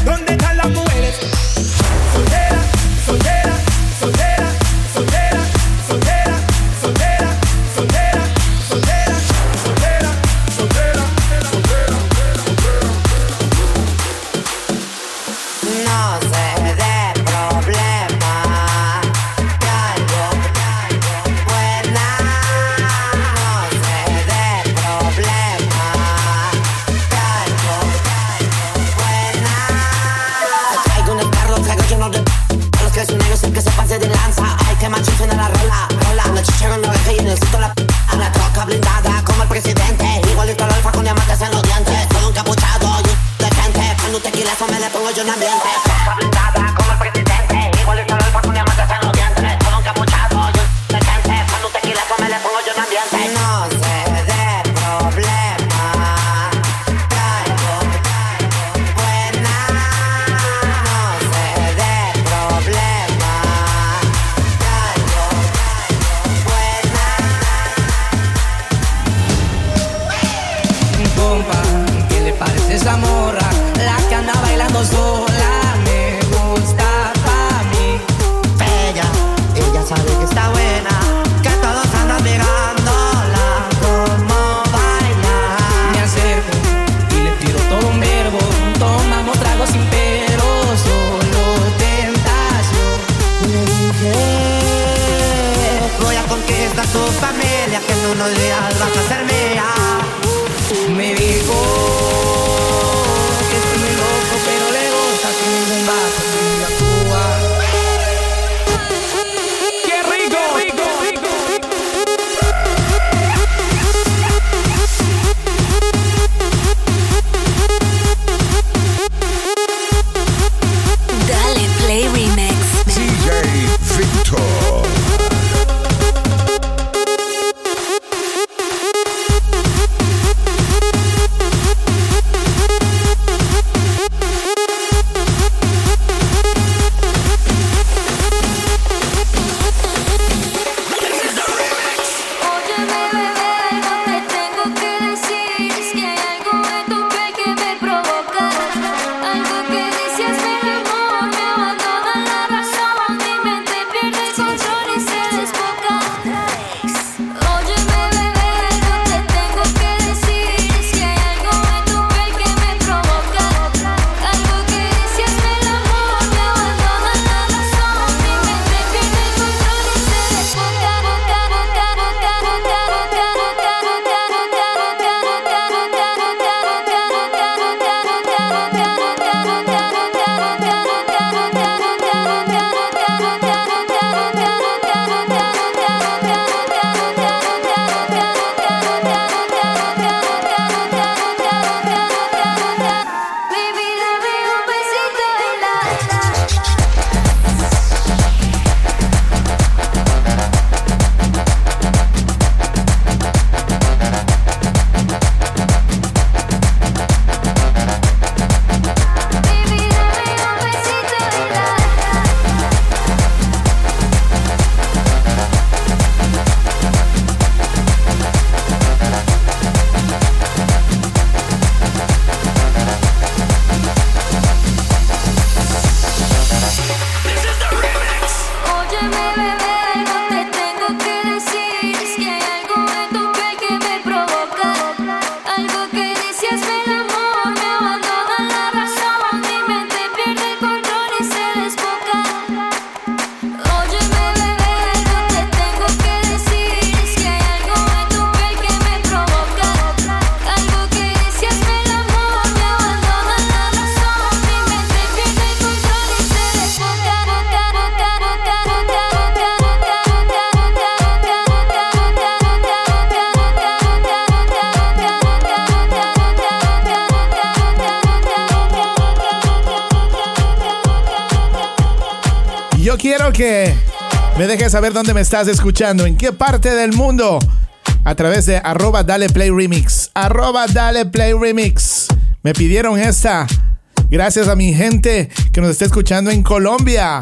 saber dónde me estás escuchando, en qué parte del mundo. A través de arroba dale play remix. Arroba dale play remix. Me pidieron esta. Gracias a mi gente que nos está escuchando en Colombia.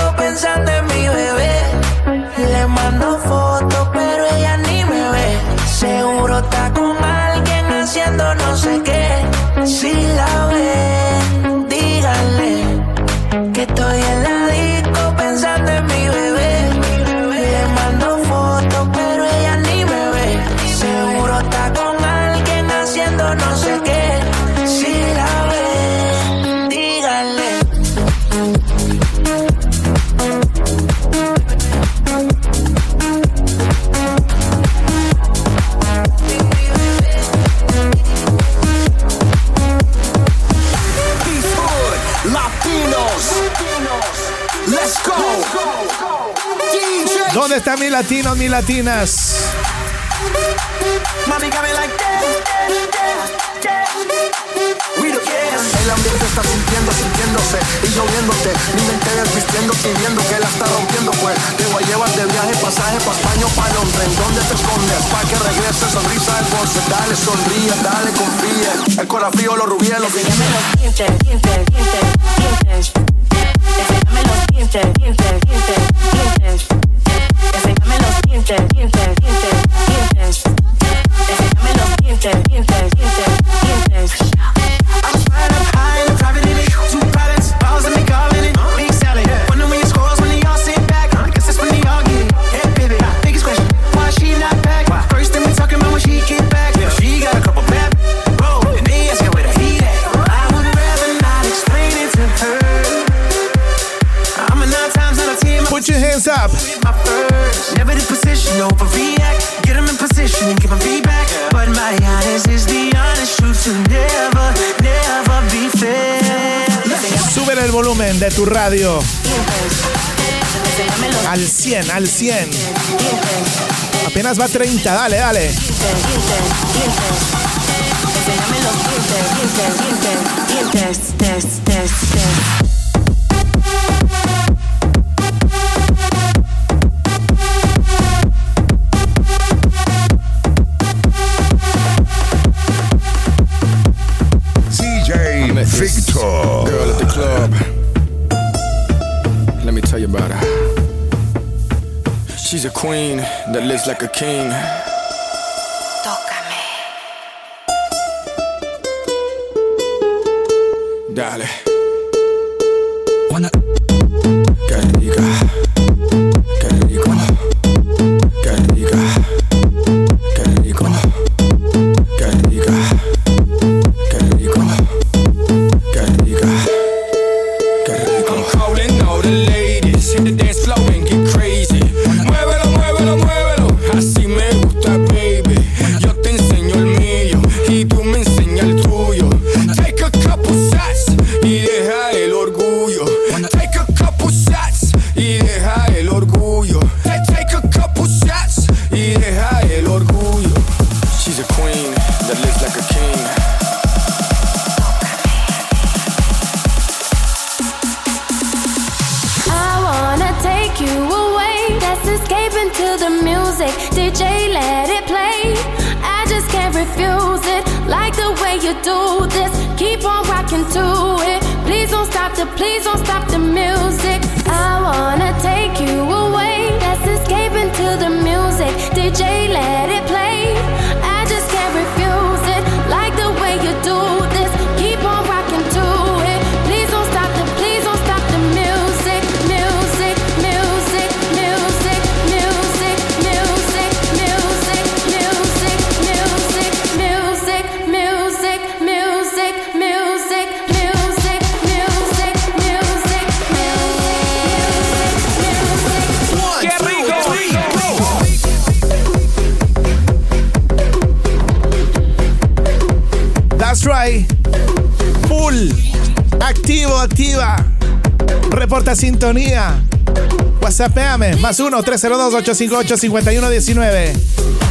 pensando en mi bebé. Le mando fotos, pero ella ni me ve. Seguro está con alguien haciendo no sé qué. Si la ve, díganle que estoy en la disco pensando en mi bebé. Le mando fotos, pero ella ni me ve. Seguro está con alguien haciendo no sé qué. ¿Dónde están mis latinos, mis latinas? Mami, like that, that, that, El ambiente está sintiendo, sintiéndose y lloviéndote. Mi mente desvistiendo, pidiendo que la está rompiendo, pues. Te voy a llevar de viaje, pasaje pa' España pa' Londres. ¿Dónde te escondes? Pa' que regrese, sonrisa de force. Dale, sonríe, dale, confía. El corazón frío, los rubíes, los dientes. dientes, dientes, dientes, los dientes, dientes, dientes, dientes. Put your hands up. Sube el volumen de tu radio. Al 100, al 100. Apenas va 30, dale, dale. She's a queen that lives like a king. reporta sintonía. WhatsAppame, más 1-302-858-5119.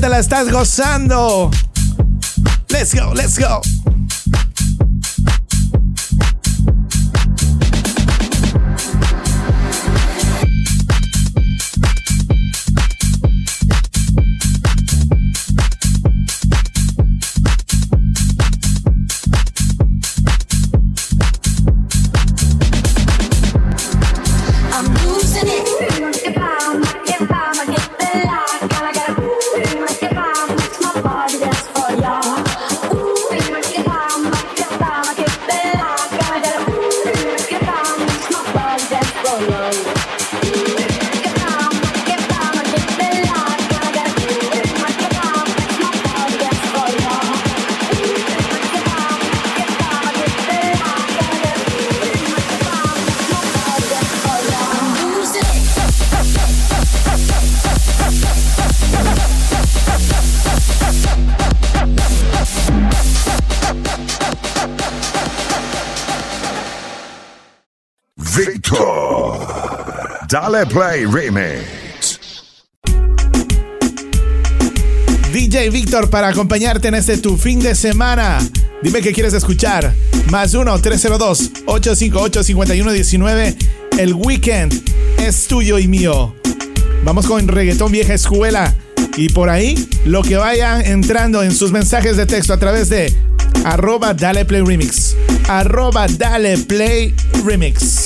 te la estás gozando. Dale Play Remix. DJ Víctor para acompañarte en este tu fin de semana. Dime qué quieres escuchar. Más 1-302-858-5119. El weekend es tuyo y mío. Vamos con reggaetón vieja escuela. Y por ahí, lo que vayan entrando en sus mensajes de texto a través de arroba dale play remix. Arroba dale play remix.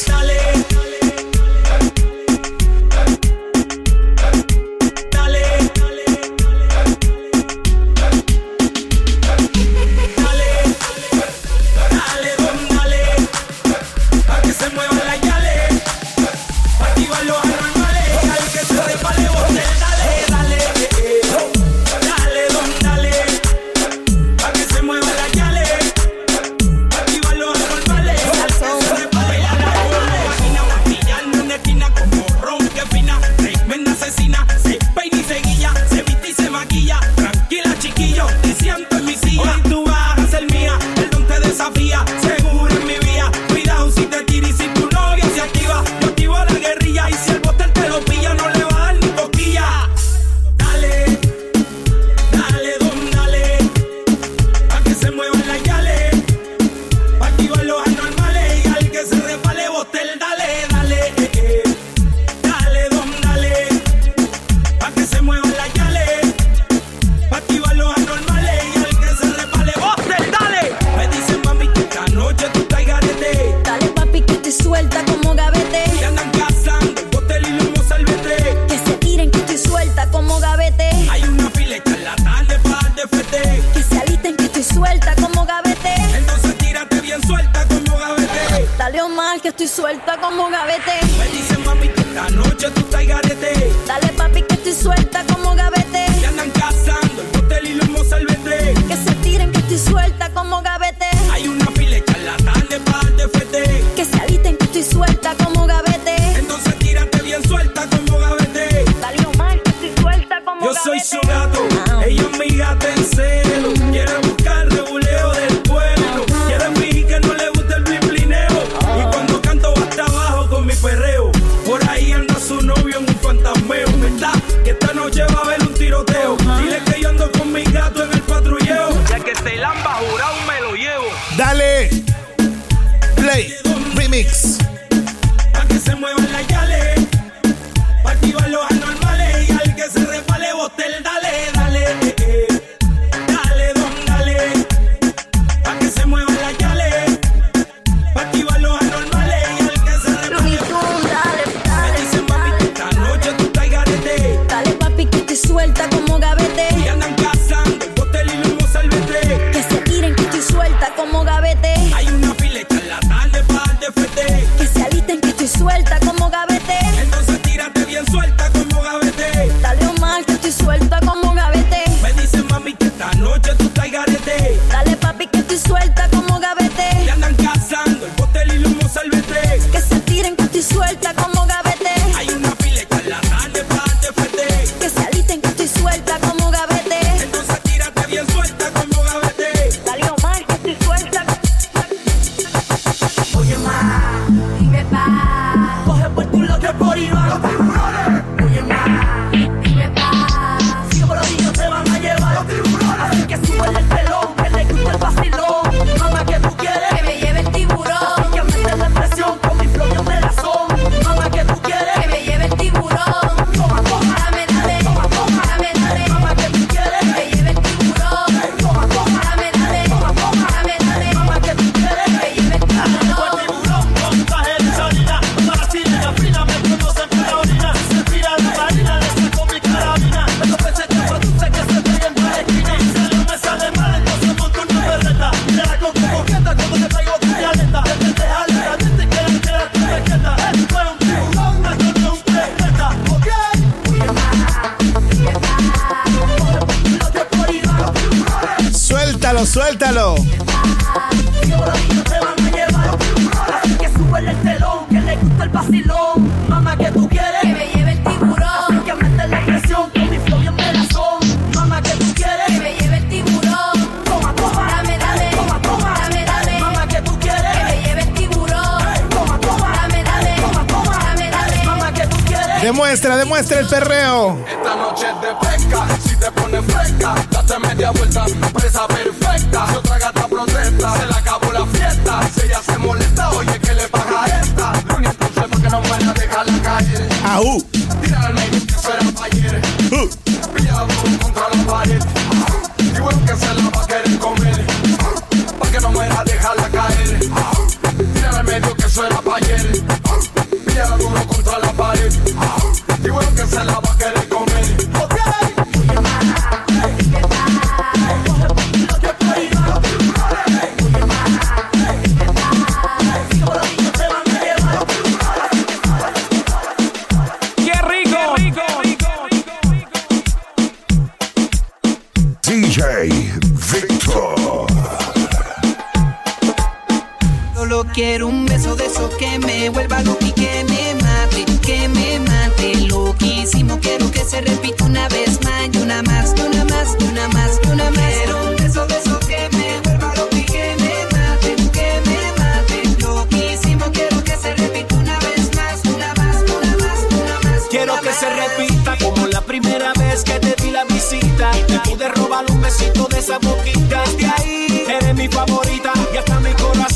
Quiero un beso de esos que me vuelva loco y que me mate, que me mate. Loquísimo, quiero que se repita una vez más, y una más, y una más, y una más, y una más. Quiero un beso de esos que me vuelva loco y que me mate, que me mate. Loquísimo, quiero que se repita una vez más, una más, una más, una más. Quiero que se repita como la primera vez que te di la visita. Te pude robar un besito de esa boquita. De ahí eres mi favorita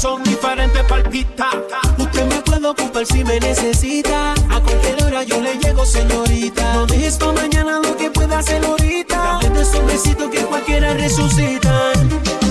y hasta mi corazón diferente palpita. Usted me puede ocupar si me necesita. A cualquier hora yo le llego, señorita. No dejes pa' mañana lo que pueda hacer ahorita. Dame de esos besitos que cualquiera resucita.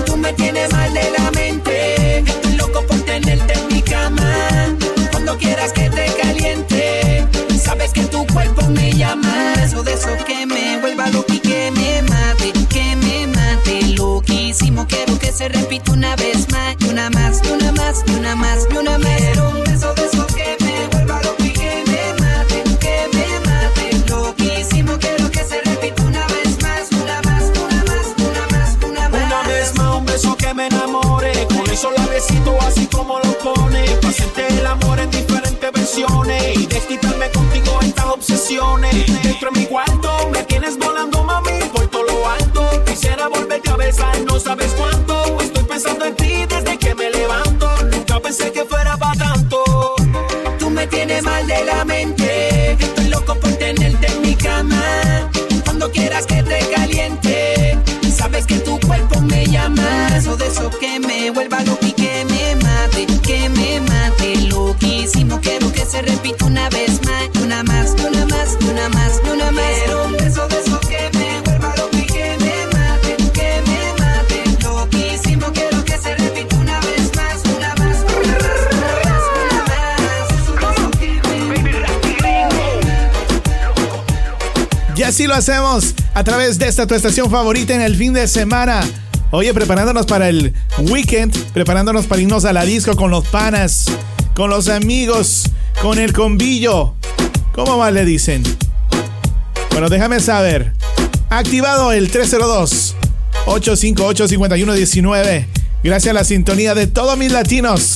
Tú me tienes mal de la mente. Estoy loco por tenerte en mi cama. Cuando quieras que te caliente, sabes que tu cuerpo me llama. Eso de eso que me vuelva loco y que me mate, que me mate. Loquísimo, quiero que se repita una vez más, una más, y una más, y una más, y una más. Quiero un beso de eso que me vuelva loco y que me mate, que me mate. Loquísimo, quiero que se repita una vez más, una más, una más, una más, una más. Una vez más, un beso que me enamore. Con eso la besito así como lo pone. Pa' hacerte el amor en diferentes versiones. Y desquitarme contigo estas obsesiones. Dentro de mi cuarto me tienes volando, mami, por todo lo alto. Quisiera volverte a besar, no sabes cuánto. De la mente. Estoy loco por tenerte en mi cama. Cuando quieras que te caliente, sabes que tu cuerpo me llama. Eso de eso que me vuelva loco y que me mate, que me mate. Loquísimo, quiero que se repita una vez más, así lo hacemos a través de esta tu estación favorita en el fin de semana. Oye, preparándonos para el weekend, preparándonos para irnos a la disco con los panas, con los amigos, con el combillo. ¿Cómo más le dicen? Bueno, déjame saber. Activado el 302-858-5119. Gracias a la sintonía de todos mis latinos.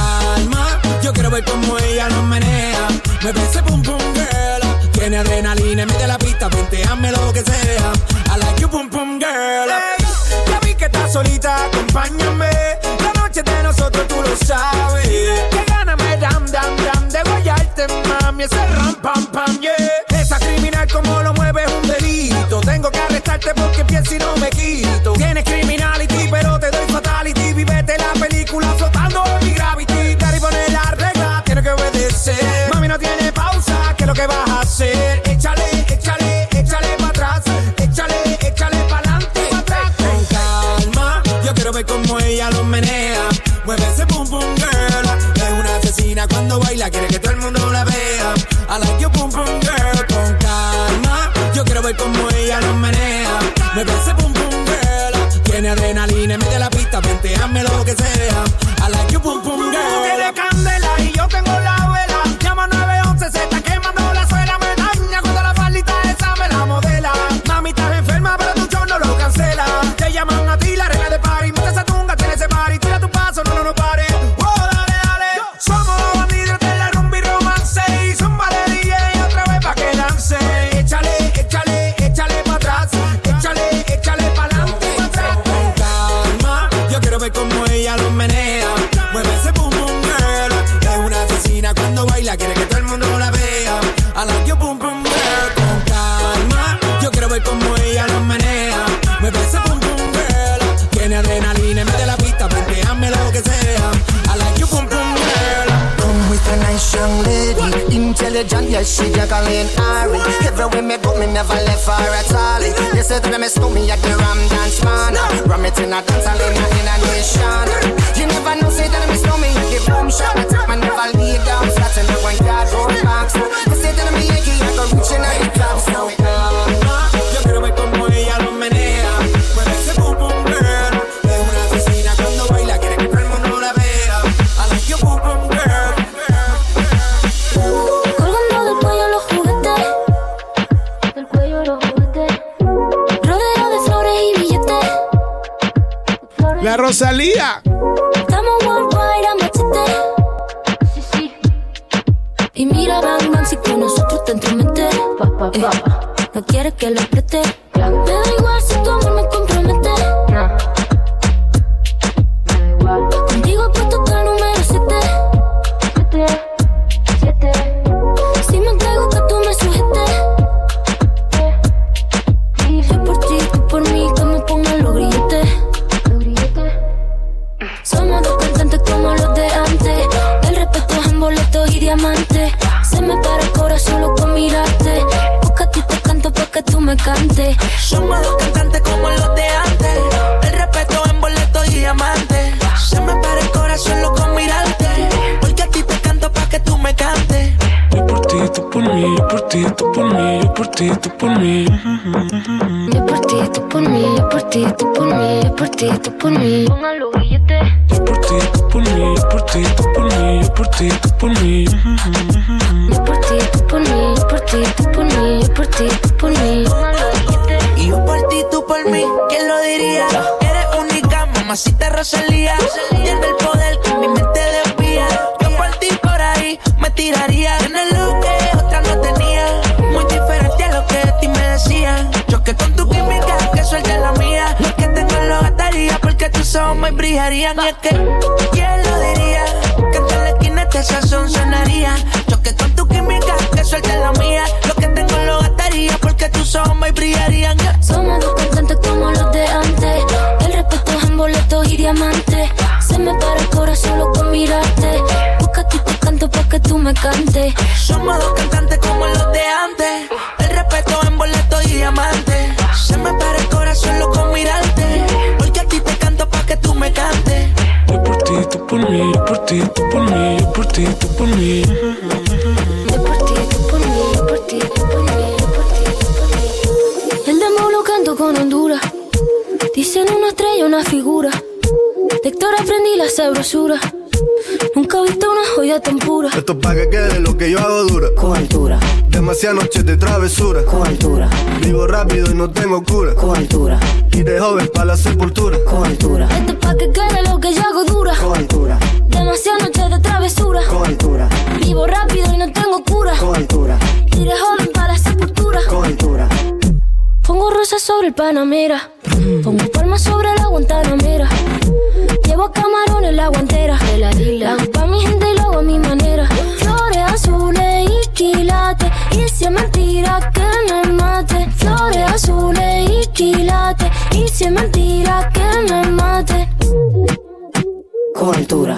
Yo quiero ver cómo ella lo menea. Mueve ese boom boom girl. Tiene adrenalina, mete la pista, hazme lo que sea. I like your boom boom girl. Hey, ya vi que estás solita, acompáñame. La noche de nosotros tú lo sabes. Que gana me dam dam dam de guayarte, mami. Ese ram pam pam, yeah. Esa criminal como lo mueve es un delito. Tengo que arrestarte porque pienso y no me quito. Tienes criminality, pero que vas a hacer. Échale, échale, échale para atrás. Échale, échale para adelante. Con calma, yo quiero ver cómo ella lo menea. Mueve ese pum pum girl. Es una asesina cuando baila, quiere que todo el mundo la vea. I like you pum pum girl. Con calma, yo quiero ver cómo ella lo menea. Mueve ese pum pum girl. Tiene adrenalina, mete la pista, hazme lo que sea. Yes, she Jacqueline Ari. Everywhere me go, me never left her at all. They say that me stole me at the Ram Dance Man. Ram it in a dance hall in a, a nation. You never know, say that me stole me at the boom shop. I take never lay down flat in the one cardboard box. They say that me Yankee, I go reaching out the top. So Rosalía. Por ti, tú por mí, yo por ti, tú por mí. Yo por ti, tú por mí, yo por ti, tú por mí, yo por ti, tú por mí. Pongan los billetes. Yo por ti, tú por mí, yo por ti, tú por mí, yo por ti, tú por mí. Yo por ti, tú por mí, yo por ti, tú por mí, yo por ti, tú por mí. Y yo por ti, tú por mí, ¿quién lo diría? Eres única, mamacita Rosalía. Tiene el poder que mi mente desvía. Yo por ti por ahí me tiraría. Tienes lo que tus ojos me brillarían. Y es que, ¿quién lo diría? Que en la esquina este sazón sonaría. Choque con tu química, que suelte la mía. Lo que tengo lo gastaría porque tus ojos me brillarían. Somos dos cantantes como los de antes. El respeto es en boletos y diamantes. Se me para el corazón solo con mirarte. Busca te canto pa' que tú me cantes. Somos dos cantantes como los de antes. Ti, tú por mí, yo por ti, tú por mí. Yo por ti, tú por mí, yo por ti, tú por mí, yo por ti, tú por mí. El demo lo canto con Honduras. Dicen una estrella, una figura. De Héctor aprendí la sabrosura. Nunca he visto una joya tan pura. Esto es pa' que quede lo que yo hago dura. Con altura. Demasiadas noches de travesura. Con altura. Vivo rápido y no tengo cura. Con altura. Y de joven pa' la sepultura. Con altura. Esto es pa' que quede lo que yo hago dura. Con altura. Demasiadas noches de travesura. Con altura. Vivo rápido y no tengo cura. Con altura. De joven para la sepultura. Con altura. Pongo rosas sobre el Panamera. Pongo palmas sobre la Guantanamera. Llevo camarones la guantera. La hago pa' mi gente y lo hago a mi manera. Flores azules y quilates. Y si es mentira que me mate. Flores azules y quilates. Y si es mentira que me mate. Con altura.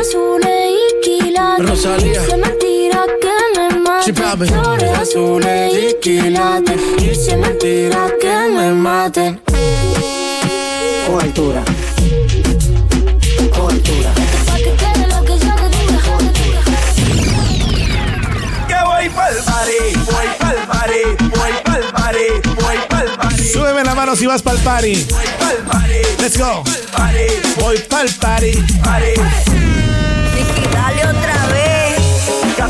Azules y quilates. Rosalía. Dice mentira que me papi. Flores azules y quilates. Dice mentira que me maten. Con altura. Con altura. Voy pa'l party, voy pa'l party, voy pa'l party, voy pa'l party. Súbeme la mano si vas pa'l party. Pa'l party, Let's go. Voy pa'l party.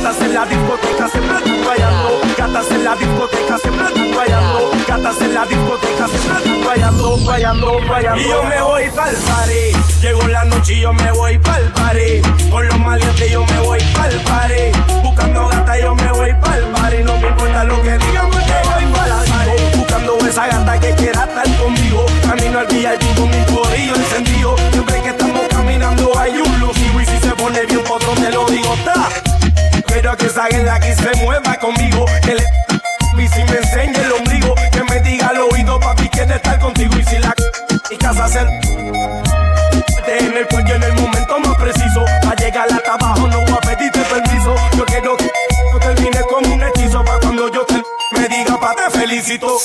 Gatas en la discoteca siempre están fallando. Gatas en la discoteca siempre están fallando. Gatas en la discoteca siempre están fallando, fallando, fallando. Y yo me voy pa'l party. Llegó la noche y yo me voy pa'l party. Con los maleantes yo me voy pa'l party. Buscando gata yo me voy pa'l party. No me importa lo que digan porque voy pa'l party. Buscando esa gata que quiera estar conmigo. Camino al VIP con mi corillo encendido. Siempre que estamos caminando hay un lucido. Y si se pone bien potro te lo digo, ta. Quiero que salga la que se mueva conmigo. Que le y si me enseñe el ombligo. Que me diga al oído, papi, quiere estar contigo. Y si la y casa se en el cuello en el momento más preciso. Pa' llegar hasta abajo no voy a pedirte permiso. Yo quiero que no termine como un hechizo. Pa' cuando yo te me diga, pa' te felicito.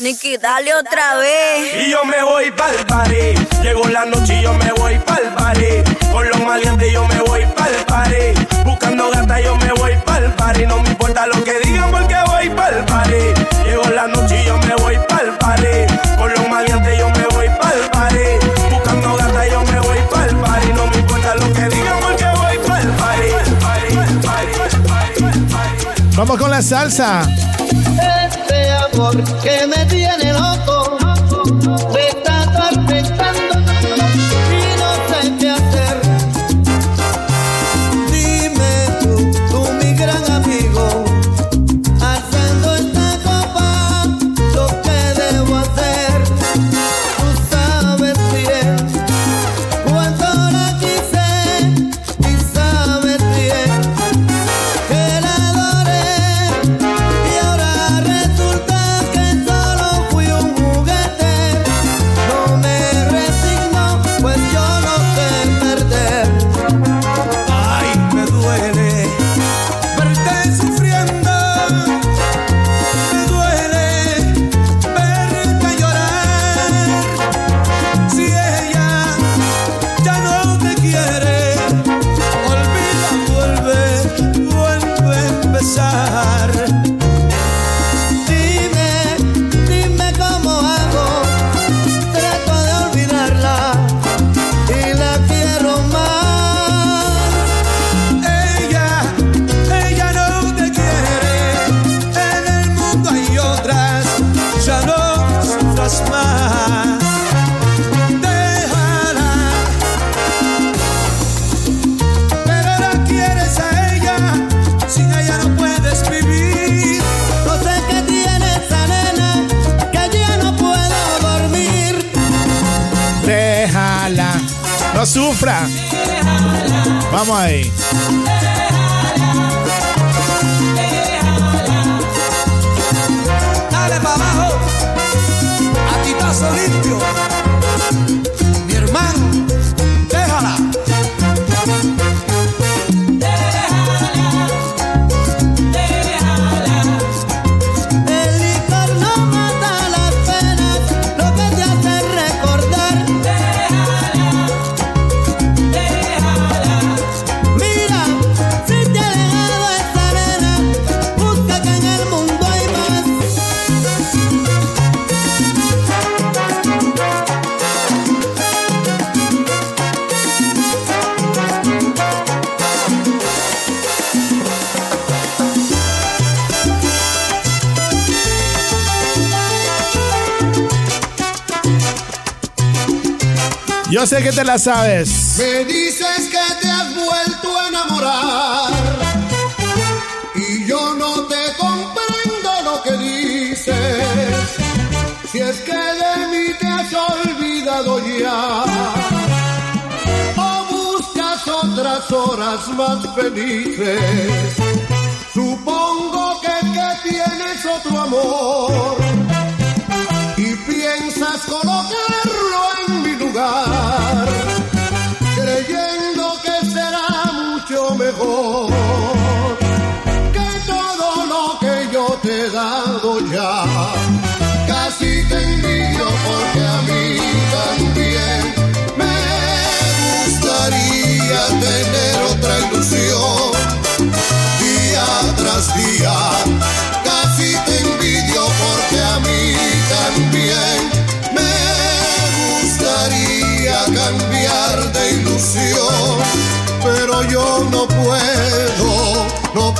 Nicky, dale otra vez. Y yo me voy pa'l party. Llegó la noche y yo me voy pa'l party. Con los maleantes yo me voy pa'l party. Buscando gata yo me voy pa'l party. No me importa lo que digan porque voy pa'l party. Llegó la noche y yo me voy pa'l party. Con los maleantes yo me voy pa'l party. Buscando gata yo me voy pa'l party. No me importa lo que digan porque voy pa'l party. Vamos con la salsa. Este amor que me tiene loco Vamos que te la sabes. Me dices que te has vuelto a enamorar y yo no te comprendo lo que dices. Si es que de mí te has olvidado ya o buscas otra las horas más felices. Supongo que, que tienes otro amor y piensas colocarlo en mi lugar, que todo lo que yo te he dado ya. Casi te envidio porque a mí también me gustaría tener otra ilusión día tras día. Casi te envidio porque a mí también me gustaría cambiar de ilusión. Pero yo no puedo,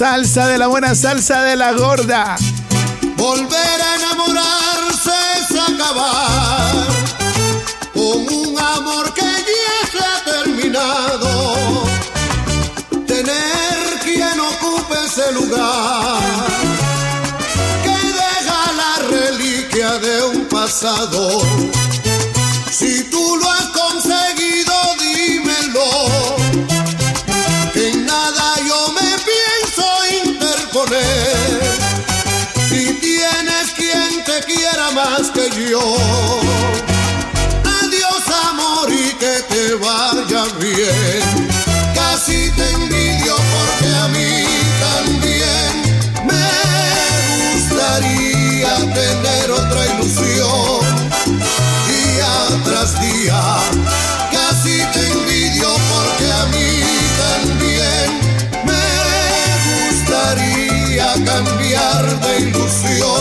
Salsa de la buena, salsa de la gorda. Volver a enamorarse es acabar con un amor que ya se ha terminado. Tener quien ocupe ese lugar que deja la reliquia de un pasado. Si tú lo has que yo. Adiós amor y que te vaya bien. Casi te envidio porque a mí también me gustaría tener otra ilusión. Día tras día, casi te envidio porque a mí también me gustaría cambiar de ilusión.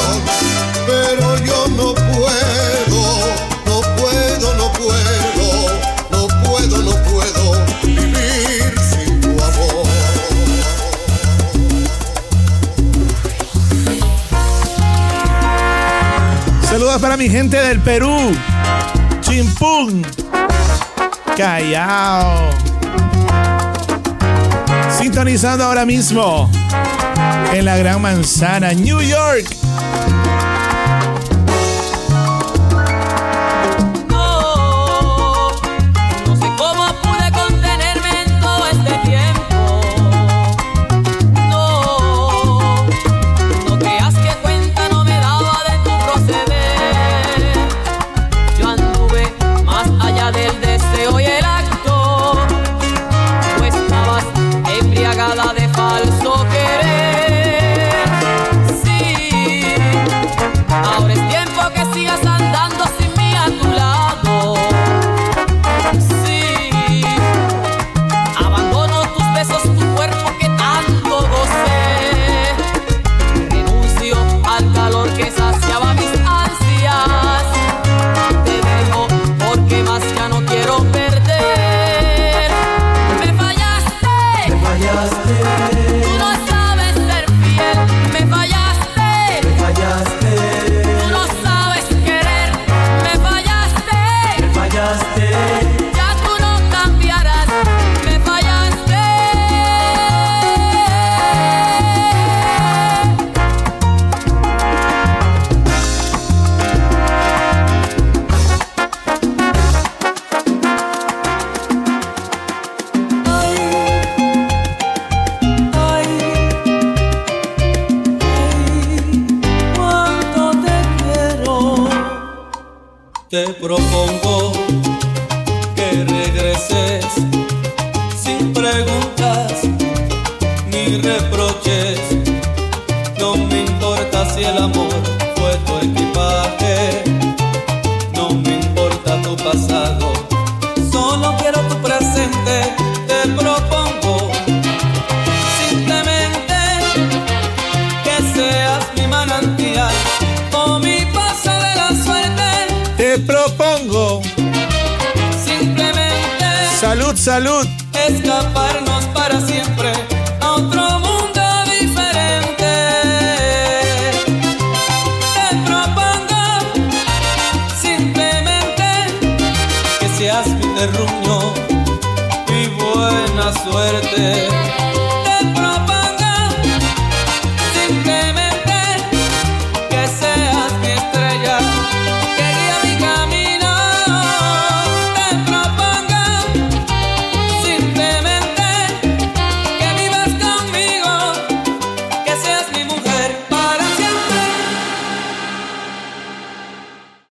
Gente del Perú. Chimpún. Callao. Sintonizando ahora mismo en la Gran Manzana, New York.